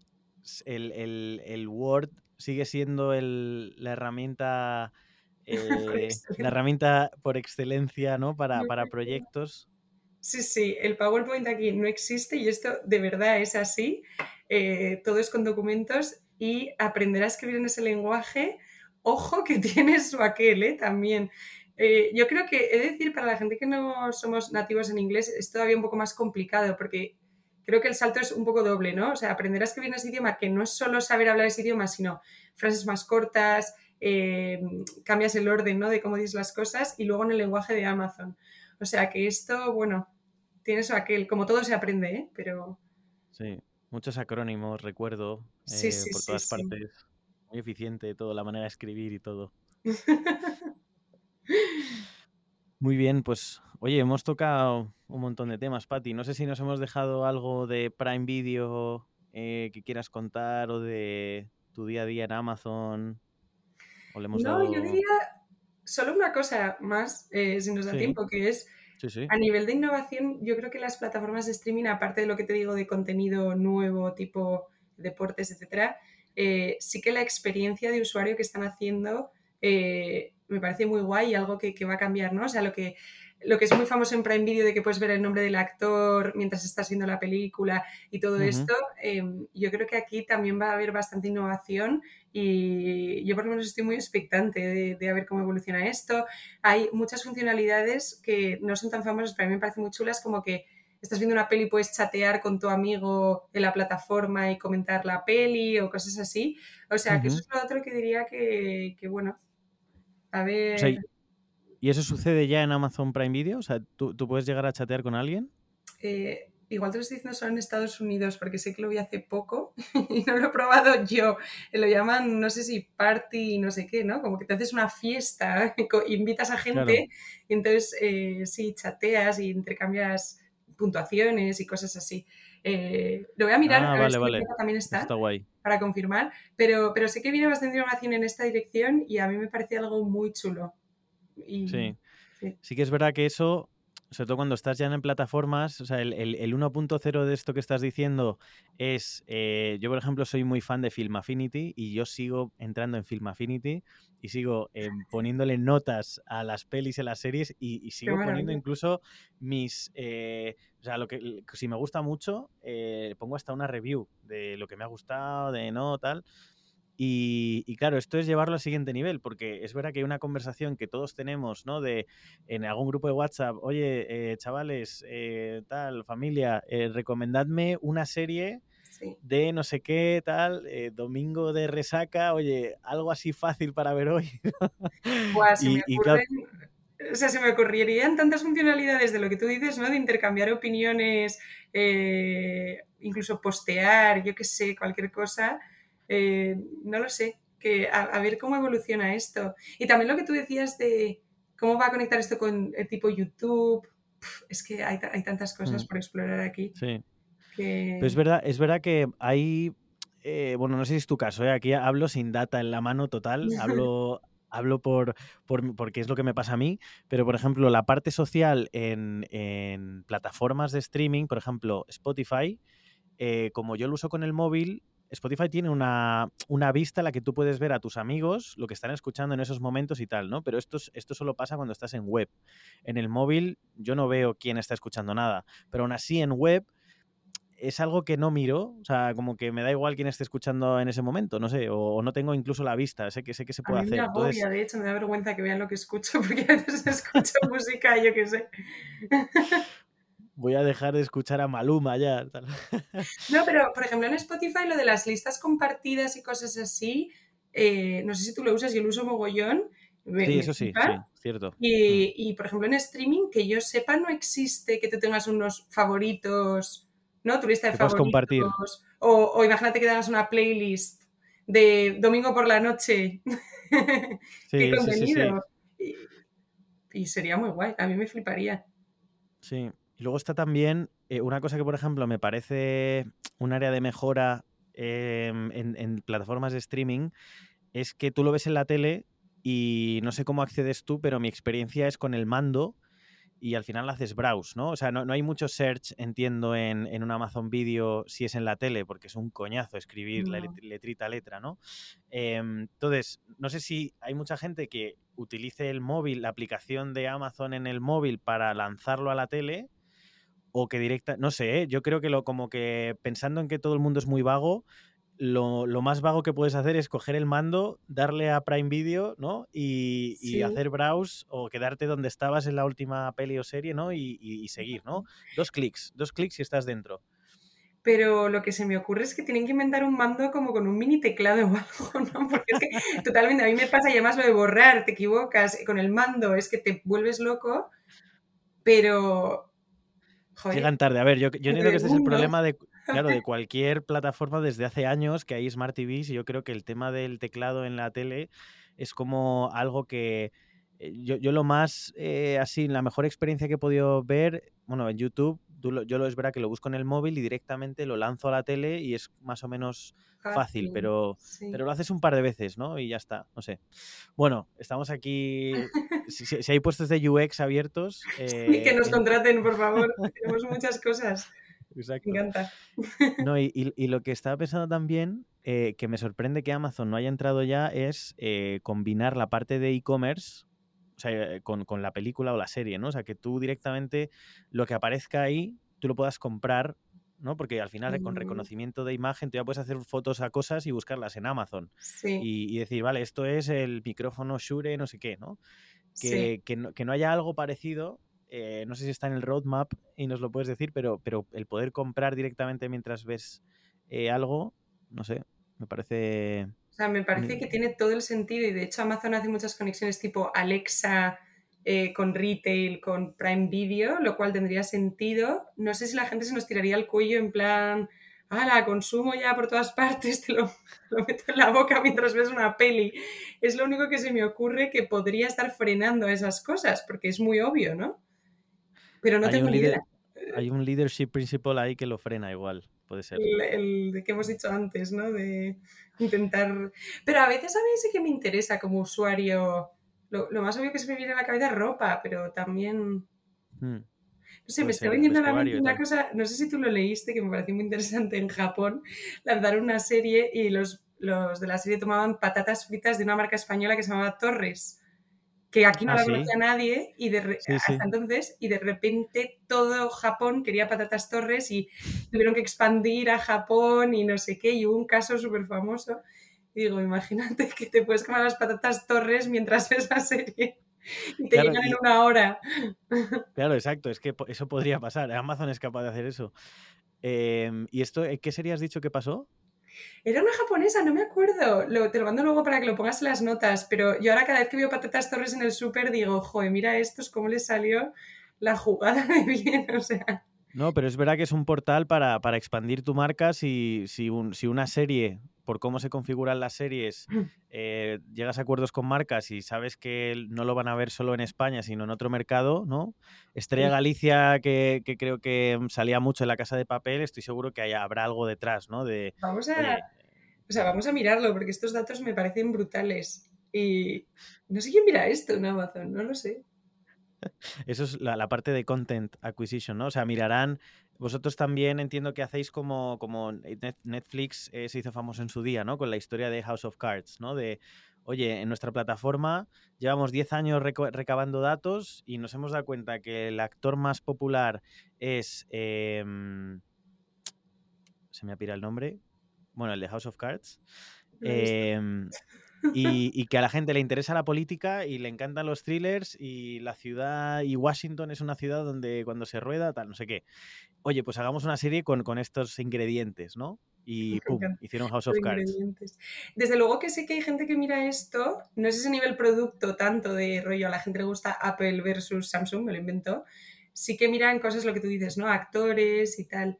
el, Word sigue siendo la herramienta eh, la herramienta por excelencia ¿no? para, para proyectos. Sí, sí, el PowerPoint aquí no existe y esto de verdad es así. Eh, todo es con documentos y aprender a escribir en ese lenguaje, ojo que tiene su aquel ¿eh? también. Eh, yo creo que he de decir, para la gente que no somos nativos en inglés, es todavía un poco más complicado porque creo que el salto es un poco doble, ¿no? O sea, aprender a escribir en ese idioma, que no es solo saber hablar ese idioma, sino frases más cortas, eh, cambias el orden, ¿no? De cómo dices las cosas y luego en el lenguaje de Amazon. O sea, que esto, bueno, tiene eso aquel, como todo se aprende, ¿eh? Pero... Sí, muchos acrónimos, recuerdo, eh, sí, por sí, todas partes. Muy eficiente todo, la manera de escribir y todo. Muy bien, pues oye, hemos tocado un montón de temas, Patti. No sé si nos hemos dejado algo de Prime Video eh, que quieras contar o de tu día a día en Amazon. O le hemos No, yo diría solo una cosa más, eh, si nos da Sí. tiempo, que es Sí, sí. a nivel de innovación, yo creo que las plataformas de streaming, aparte de lo que te digo de contenido nuevo, tipo deportes, etcétera, eh, sí que la experiencia de usuario que están haciendo eh, me parece muy guay y algo que, que va a cambiar, ¿no? O sea, lo que, lo que es muy famoso en Prime Video de que puedes ver el nombre del actor mientras estás viendo la película y todo esto, eh, yo creo que aquí también va a haber bastante innovación y yo por lo menos estoy muy expectante de, de a ver cómo evoluciona esto. Hay muchas funcionalidades que no son tan famosas, pero a mí me parecen muy chulas, como que estás viendo una peli y puedes chatear con tu amigo en la plataforma y comentar la peli o cosas así. O sea, que eso es lo otro que diría que, que, bueno, a ver... O sea, ¿y- ¿y eso sucede ya en Amazon Prime Video? O sea, ¿tú, tú puedes llegar a chatear con alguien? Eh, igual te lo estoy diciendo solo en Estados Unidos porque sé que lo vi hace poco y no lo he probado yo. Lo llaman, no sé si party, no sé qué, ¿no? Como que te haces una fiesta, invitas a gente Claro. y entonces eh, sí, chateas y intercambias puntuaciones y cosas así. Eh, lo voy a mirar, Ah, a ver vale, si vale. También está, Está guay. Para confirmar, pero, pero sé que viene bastante innovación en esta dirección y a mí me parece algo muy chulo. Y, Sí. sí. Sí que es verdad que eso, sobre todo cuando estás ya en plataformas, o sea, el, el- el 1.0 de esto que estás diciendo es, eh, yo por ejemplo soy muy fan de Film Affinity y yo sigo entrando en Film Affinity y sigo eh, poniéndole notas a las pelis y a las series y, y sigo poniendo incluso mis, eh, o sea, lo que si me gusta mucho, pongo hasta una review de lo que me ha gustado, de no, tal. Y, y claro, esto es llevarlo al siguiente nivel, porque es verdad que hay una conversación que todos tenemos, ¿no? De en algún grupo de WhatsApp, oye, eh, chavales, eh, tal, familia, eh, recomendadme una serie sí. de no sé qué, tal, eh, domingo de resaca, oye, algo así fácil para ver hoy. Buah, se me y, claro, ocurren, o sea, se me ocurrirían tantas funcionalidades de lo que tú dices, ¿no? De intercambiar opiniones, incluso postear, yo qué sé, cualquier cosa. Eh, no lo sé, que a, a ver cómo evoluciona esto. Y también lo que tú decías de cómo va a conectar esto con el tipo YouTube. Es que hay, hay tantas cosas mm, por explorar aquí sí. que... Pero es verdad, es verdad que hay, eh, bueno, no sé si es tu caso, ¿eh? aquí hablo sin data en la mano total, hablo, hablo por, por, porque es lo que me pasa a mí, pero por ejemplo, la parte social en, en plataformas de streaming, por ejemplo, Spotify, eh, como yo lo uso con el móvil, Spotify tiene una, una vista en la que tú puedes ver a tus amigos lo que están escuchando en esos momentos y tal, ¿no? Pero esto, es- esto solo pasa cuando estás en web. En el móvil yo no veo quién está escuchando nada, pero aún así en web es algo que no miro, o sea, como que me da igual quién esté escuchando en ese momento, no sé, o, o no tengo incluso la vista, sé que sé que se A puede me hacer. Entonces, agobia, de hecho, me da vergüenza que vean lo que escucho, porque a veces escucho música, yo qué sé. voy a dejar de escuchar a Maluma ya. No, pero por ejemplo en Spotify lo de las listas compartidas y cosas así, eh, no sé si tú lo usas, yo lo uso mogollón, me, Sí, me eso sí, sí, cierto. Mm. Y, y, por ejemplo en streaming, que yo sepa, no existe que tú tengas unos favoritos, ¿no? Tu lista de compartir. favoritos. O, o imagínate que te hagas una playlist de domingo por la noche. ¿Qué Sí, sí, sí, sí. contenido? Y, y sería muy guay, a mí me fliparía. Sí. Y luego está también eh, una cosa que, por ejemplo, me parece un área de mejora eh, en, en plataformas de streaming, es que tú lo ves en la tele y no sé cómo accedes tú, pero mi experiencia es con el mando y al final haces browse, ¿no? O sea, no, no hay mucho search, entiendo, en, en un Amazon Video si es en la tele, porque es un coñazo escribir la No. let- letrita a letra, ¿no? Em, entonces, no sé si hay mucha gente que utilice el móvil, la aplicación de Amazon en el móvil para lanzarlo a la tele o que directa, no sé, ¿eh? yo creo que lo como que pensando en que todo el mundo es muy vago, lo, lo más vago que puedes hacer es coger el mando, darle a Prime Video, ¿no? Y, hacer browse o quedarte donde estabas en la última peli o serie, ¿no? Y, y- y seguir, ¿no? Dos clics, dos clics y estás dentro. Pero lo que se me ocurre es que tienen que inventar un mando como con un mini teclado o algo, ¿no? Porque es que totalmente a mí me pasa y además lo de borrar, te equivocas con el mando, es que te vuelves loco, pero Llegan tarde. A ver, yo, yo entiendo que este es el problema de, claro, de cualquier plataforma desde hace años que hay Smart TVs y yo creo que el tema del teclado en la tele es como algo que eh, yo, lo más eh, así, la mejor experiencia que he podido ver, bueno, en YouTube, yo lo es verdad que lo busco en el móvil y directamente lo lanzo a la tele y es más o menos fácil, pero, pero lo haces un par de veces, ¿no? Y ya está, no sé. Bueno, estamos aquí, si, hay puestos de UX abiertos... Eh, que nos contraten, por favor, tenemos muchas cosas. Exacto. Me encanta. No, y, y, lo que estaba pensando también, eh, que me sorprende que Amazon no haya entrado ya, es eh, combinar la parte de e-commerce o sea, con, con, la película o la serie, ¿no? O sea, que tú directamente lo que aparezca ahí, tú lo puedas comprar ¿no? Porque al final con mm. reconocimiento de imagen tú ya puedes hacer fotos a cosas y buscarlas en Amazon. Y, decir, vale, esto es el micrófono Shure, no sé qué, ¿no? Que, que, no, haya algo parecido, eh, no sé si está en el roadmap y nos lo puedes decir, pero, pero el poder comprar directamente mientras ves eh, algo, no sé, me parece... O sea, me parece que tiene todo el sentido y de hecho Amazon hace muchas conexiones tipo Alexa eh, con retail, con Prime Video, lo cual tendría sentido. No sé si la gente se nos tiraría el cuello en plan, ah, la consumo ya por todas partes, te lo, meto en la boca mientras ves una peli. Es lo único que se me ocurre que podría estar frenando esas cosas, porque es muy obvio, ¿no? Pero no tengo ni idea. Hay un leadership principal ahí que lo frena igual, puede ser. El, de que hemos dicho antes, ¿no? De intentar... Pero a veces a mí sí que me interesa como usuario lo, más obvio que se me viene a la cabeza es ropa, pero también... Hmm. No sé, me está viniendo a la mente una cosa, no sé si tú lo leíste, que me pareció muy interesante en Japón, lanzaron una serie y los, los de la serie tomaban patatas fritas de una marca española que se llamaba Torres, que aquí no ah, la conocía nadie y de hasta entonces y de repente todo Japón quería patatas Torres y tuvieron que expandir a Japón y no sé qué y hubo un caso súper famoso digo, imagínate que te puedes comer las patatas torres mientras ves la serie y te llegan en una hora. Claro, exacto, es que eso podría pasar. Amazon es capaz de hacer eso. Em, ¿Y esto, qué serie has dicho que pasó? Era una japonesa, no me acuerdo. Lo, te lo mando luego para que lo pongas en las notas, pero yo ahora cada vez que veo patatas torres en el súper digo, joder, mira estos, cómo les salió la jugada de bien, o sea... No, pero es verdad que es un portal para, expandir tu marca si, si, si una serie por cómo se configuran las series, mm. eh, llegas a acuerdos con marcas y sabes que no lo van a ver solo en España, sino en otro mercado, ¿no? Estrella Galicia, que, creo que salía mucho en la casa de papel, estoy seguro que habrá algo detrás, ¿no? De, vamos a, o sea, vamos a mirarlo, porque estos datos me parecen brutales. Y no sé quién mira esto en Amazon, no lo sé. Eso es la, la, parte de content acquisition, ¿no? O sea, mirarán vosotros también entiendo que hacéis como, como Netflix eh, se hizo famoso en su día, ¿no? Con la historia de House of Cards, ¿no? De, oye, en nuestra plataforma llevamos 10 años recabando datos y nos hemos dado cuenta que el actor más popular es... Em, se me ha pirado el nombre. Bueno, el de House of Cards. Y, que a la gente le interesa la política y le encantan los thrillers y la ciudad y Washington es una ciudad donde cuando se rueda tal, no sé qué. Oye, pues hagamos una serie con, con estos ingredientes, ¿no? Y pum, hicieron House of Cards. Desde luego que sé que hay gente que mira esto, no es ese nivel producto tanto de rollo, a la gente le gusta Apple versus Samsung, me lo inventó, sí que miran cosas, lo que tú dices, ¿no? Actores y tal.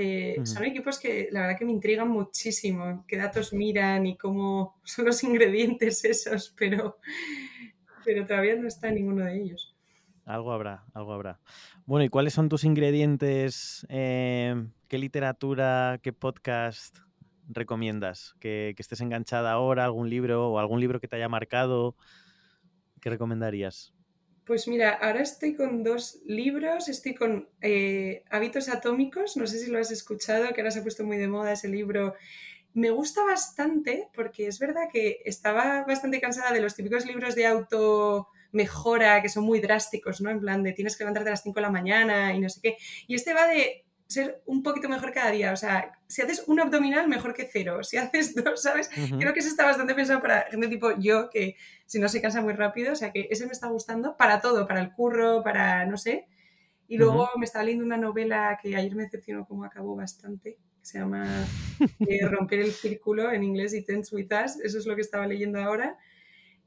Eh, son equipos que la verdad que me intrigan muchísimo, qué datos miran y cómo son los ingredientes esos, pero, pero todavía no está ninguno de ellos. Algo habrá, algo habrá. Bueno, ¿y cuáles son tus ingredientes? Eh, ¿Qué literatura, qué podcast recomiendas? ¿Que, que estés enganchada ahora, algún libro o algún libro que te haya marcado? ¿Qué recomendarías? Pues mira, ahora estoy con dos libros, estoy con eh, Hábitos Atómicos, no sé si lo has escuchado, que ahora se ha puesto muy de moda ese libro. Me gusta bastante porque es verdad que estaba bastante cansada de los típicos libros de auto mejora que son muy drásticos, ¿no? En plan de tienes que levantarte a las 5 de la mañana y no sé qué. Y este va de ser un poquito mejor cada día. O sea, si haces un abdominal, mejor que cero. Si haces dos, ¿sabes? Creo que eso está bastante pensado para gente tipo yo, que si no se cansa muy rápido. O sea, que ese me está gustando para todo, para el curro, para no sé. Y luego me estaba leyendo una novela que ayer me decepcionó como acabó bastante, que se llama eh, Romper el Círculo en inglés y Tense With Us. Eso es lo que estaba leyendo ahora.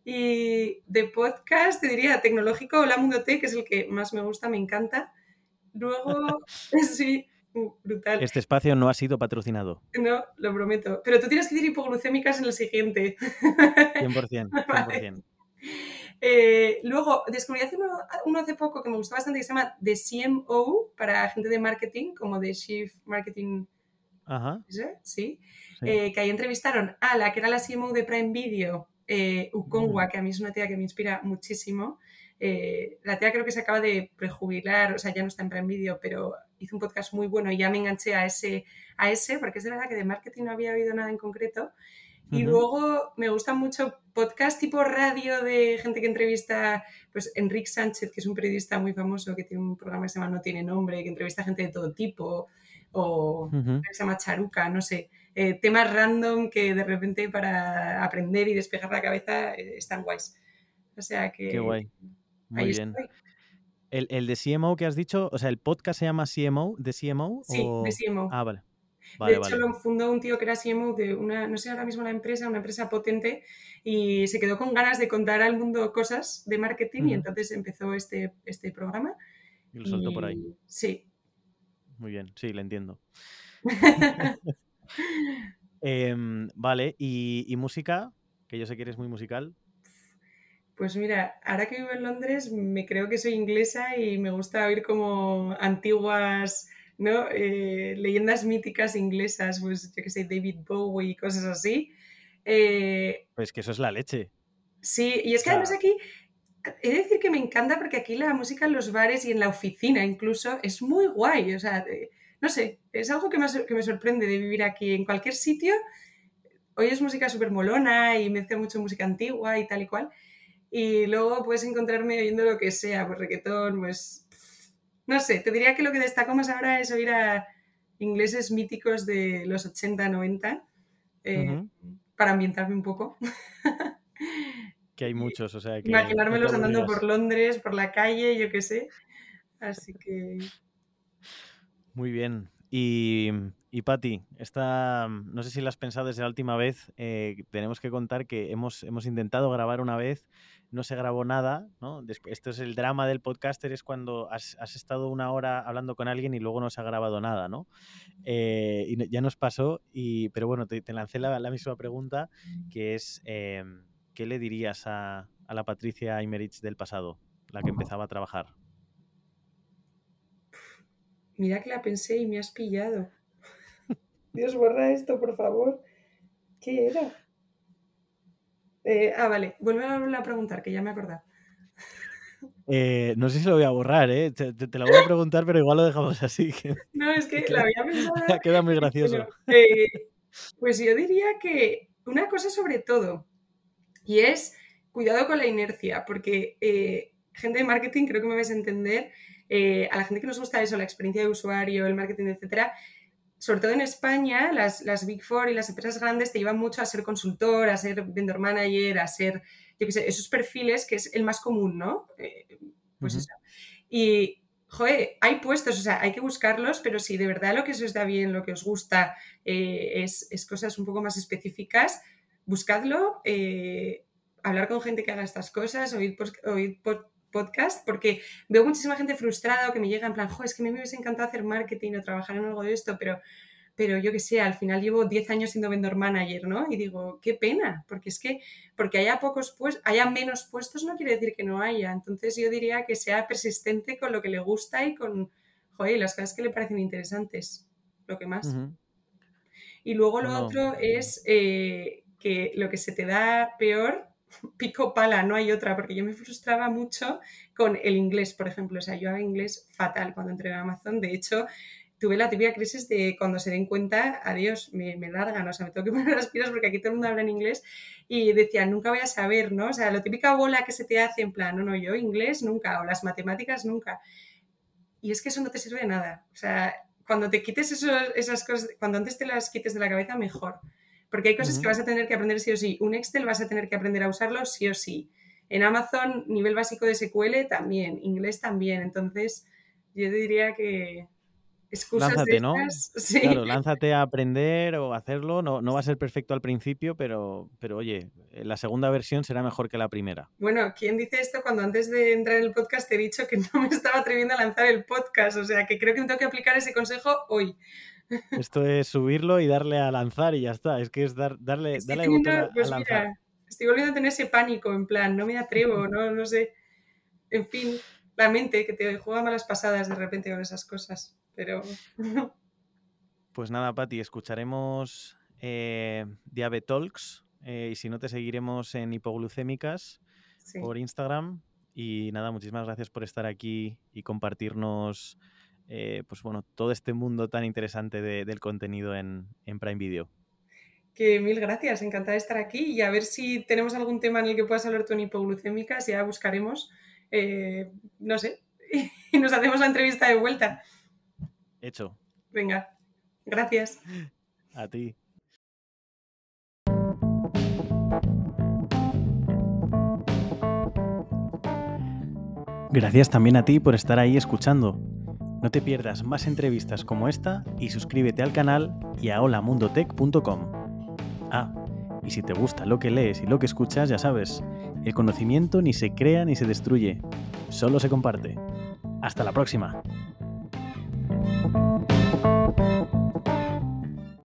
Y de podcast, te diría tecnológico, Hola Mundo Tech, que es el que más me gusta, me encanta Luego, sí, brutal. Este espacio no ha sido patrocinado. No, lo prometo. Pero tú tienes que decir hipoglucémicas en el siguiente. 100%, 100%. Eh, luego, descubrí hace uno, hace poco que me gustó bastante que se llama The CMO para gente de marketing, como de Chief Marketing. Ajá. ¿Sí? Eh, que ahí entrevistaron a la que era la CMO de Prime Video, eh, Ukongwa, que a mí es una tía que me inspira muchísimo. Eh, la tía creo que se acaba de prejubilar, o sea, ya no está en Prime Video, pero hizo un podcast muy bueno y ya me enganché a ese, a ese, porque es de verdad que de marketing no había oído nada en concreto. Y luego me gusta mucho podcast tipo radio de gente que entrevista, pues Enrique Sánchez, que es un periodista muy famoso, que tiene un programa que se llama No tiene nombre, que entrevista gente de todo tipo, o que se llama Charuca, no sé. Eh, temas random que de repente para aprender y despejar la cabeza eh, están guays. O sea que... Qué guay. Muy bien. El, el, de CMO que has dicho, o sea, el podcast se llama CMO, de CMO. Sí, de CMO. Ah, vale. de hecho, lo fundó un tío que era CMO de una, no sé ahora mismo la empresa, una empresa potente, y se quedó con ganas de contar al mundo cosas de marketing y entonces empezó este, este programa. Y lo soltó por ahí. Sí. Muy bien, sí, le entiendo. Em, vale, ¿Y, ¿Y, música? Que yo sé que eres muy musical. Pues mira, ahora que vivo en Londres, me creo que soy inglesa y me gusta oír como antiguas, ¿no? Eh, leyendas míticas inglesas, pues yo que sé, David Bowie y cosas así. Eh, pues que eso es la leche. Sí, y es que además aquí, he de decir que me encanta porque aquí la música en los bares y en la oficina incluso es muy guay, o sea, no sé, es algo que me, que me sorprende de vivir aquí en cualquier sitio. Hoy es música súper molona y me hace mucho música antigua y tal y cual. Y luego puedes encontrarme oyendo lo que sea, pues reggaetón, pues... No sé, te diría que lo que destaco más ahora es oír a ingleses míticos de los 80, 90, eh, para ambientarme un poco. que hay muchos, o sea... Que Imaginármelos andando por Londres, por la calle, yo qué sé. Así que... Muy bien. Y, y Patti, esta, no sé si lo has pensado desde la última vez, eh, tenemos que contar que hemos, hemos intentado grabar una vez no se grabó nada, ¿no? esto es el drama del podcaster, es cuando has, estado una hora hablando con alguien y luego no se ha grabado nada, ¿no? Eh, y ya nos pasó, y, pero bueno, te, lancé la, misma pregunta, que es, em, ¿qué le dirías a, la Patricia Imerich del pasado, la que empezaba a trabajar? Mira que la pensé y me has pillado. Dios, borra esto, por favor. ¿Qué era? Eh, ah, vale, vuelve a preguntar, que ya me he acordado. Eh, no sé si lo voy a borrar, ¿eh? Te, la voy a preguntar, pero igual lo dejamos así. no, es que la había pensado. Queda muy gracioso. Eh, pues yo diría que una cosa sobre todo, y es cuidado con la inercia, porque gente de marketing, creo que me vais a entender, a la gente que nos gusta eso, la experiencia de usuario, el marketing, etcétera, sobre todo en España, las, las, Big Four y las empresas grandes te llevan mucho a ser consultor, a ser vendor manager, a ser, yo qué sé, esos perfiles que es el más común, ¿no? Eh, pues eso. Y, joder, hay puestos, o sea, hay que buscarlos, pero si de verdad lo que os da bien, lo que os gusta, eh, es, es, cosas un poco más específicas, buscadlo, eh, hablar con gente que haga estas cosas, oír, oír podcast porque veo muchísima gente frustrada que me llega en plan, jo, es que me hubiese encantado hacer marketing o trabajar en algo de esto, pero, pero yo que sé, al final llevo 10 años siendo vendor manager, ¿no? Y digo, qué pena, porque es que porque haya pocos puestos, haya menos puestos no quiere decir que no haya. Entonces yo diría que sea persistente con lo que le gusta y con, joder, las cosas que le parecen interesantes, lo que más. Y luego lo otro es eh, que lo que se te da peor pico pala, no hay otra, porque yo me frustraba mucho con el inglés, por ejemplo. O sea, yo hago inglés fatal cuando entré en Amazon. De hecho, tuve la típica crisis de cuando se den cuenta, adiós, me, me, largan, o sea, me tengo que poner las pilas porque aquí todo el mundo habla en inglés y decía, nunca voy a saber, ¿no? O sea, la típica bola que se te hace en plan, no, no, yo inglés nunca, o las matemáticas nunca. Y es que eso no te sirve de nada. O sea, cuando te quites esas cosas, cuando antes te las quites de la cabeza, mejor. Porque hay cosas que vas a tener que aprender sí o sí. Un Excel vas a tener que aprender a usarlo sí o sí. En Amazon, nivel básico de SQL también, inglés también. Entonces, yo diría que, lánzate, ¿no? Sí. Claro, lánzate a aprender o hacerlo. No, no va a ser perfecto al principio, pero, pero oye, eh, la segunda versión será mejor que la primera. Bueno, ¿quién dice esto cuando antes de entrar en el podcast te he dicho que no me estaba atreviendo a lanzar el podcast? O sea, que creo que me tengo que aplicar ese consejo hoy. Esto es subirlo y darle a lanzar y ya está. Es que es dar, darle, Estoy darle teniendo- botón a, a pues lanzar. mira, estoy volviendo a tener ese pánico, en plan, no me atrevo, no, no sé. En fin, la mente que te juega malas pasadas de repente con esas cosas. Pero Pues nada, Pati, escucharemos eh, Diabe Talks eh, y si no te seguiremos en Hipoglucémicas sí. por Instagram. Y nada, muchísimas gracias por estar aquí y compartirnos eh, pues bueno, todo este mundo tan interesante de- del contenido en, en Prime Video. Que mil gracias, encantada de estar aquí y a ver si tenemos algún tema en el que puedas hablar tú en hipoglucémicas, ya buscaremos, eh, no sé, y nos hacemos la entrevista de vuelta. Hecho, Venga, gracias. a ti. Gracias también a ti por estar ahí escuchando. No te pierdas más entrevistas como esta y suscríbete al canal y a holamundotech.com. Ah, y si te gusta lo que lees y lo que escuchas, ya sabes, el conocimiento ni se crea ni se destruye, solo se comparte. Hasta la próxima.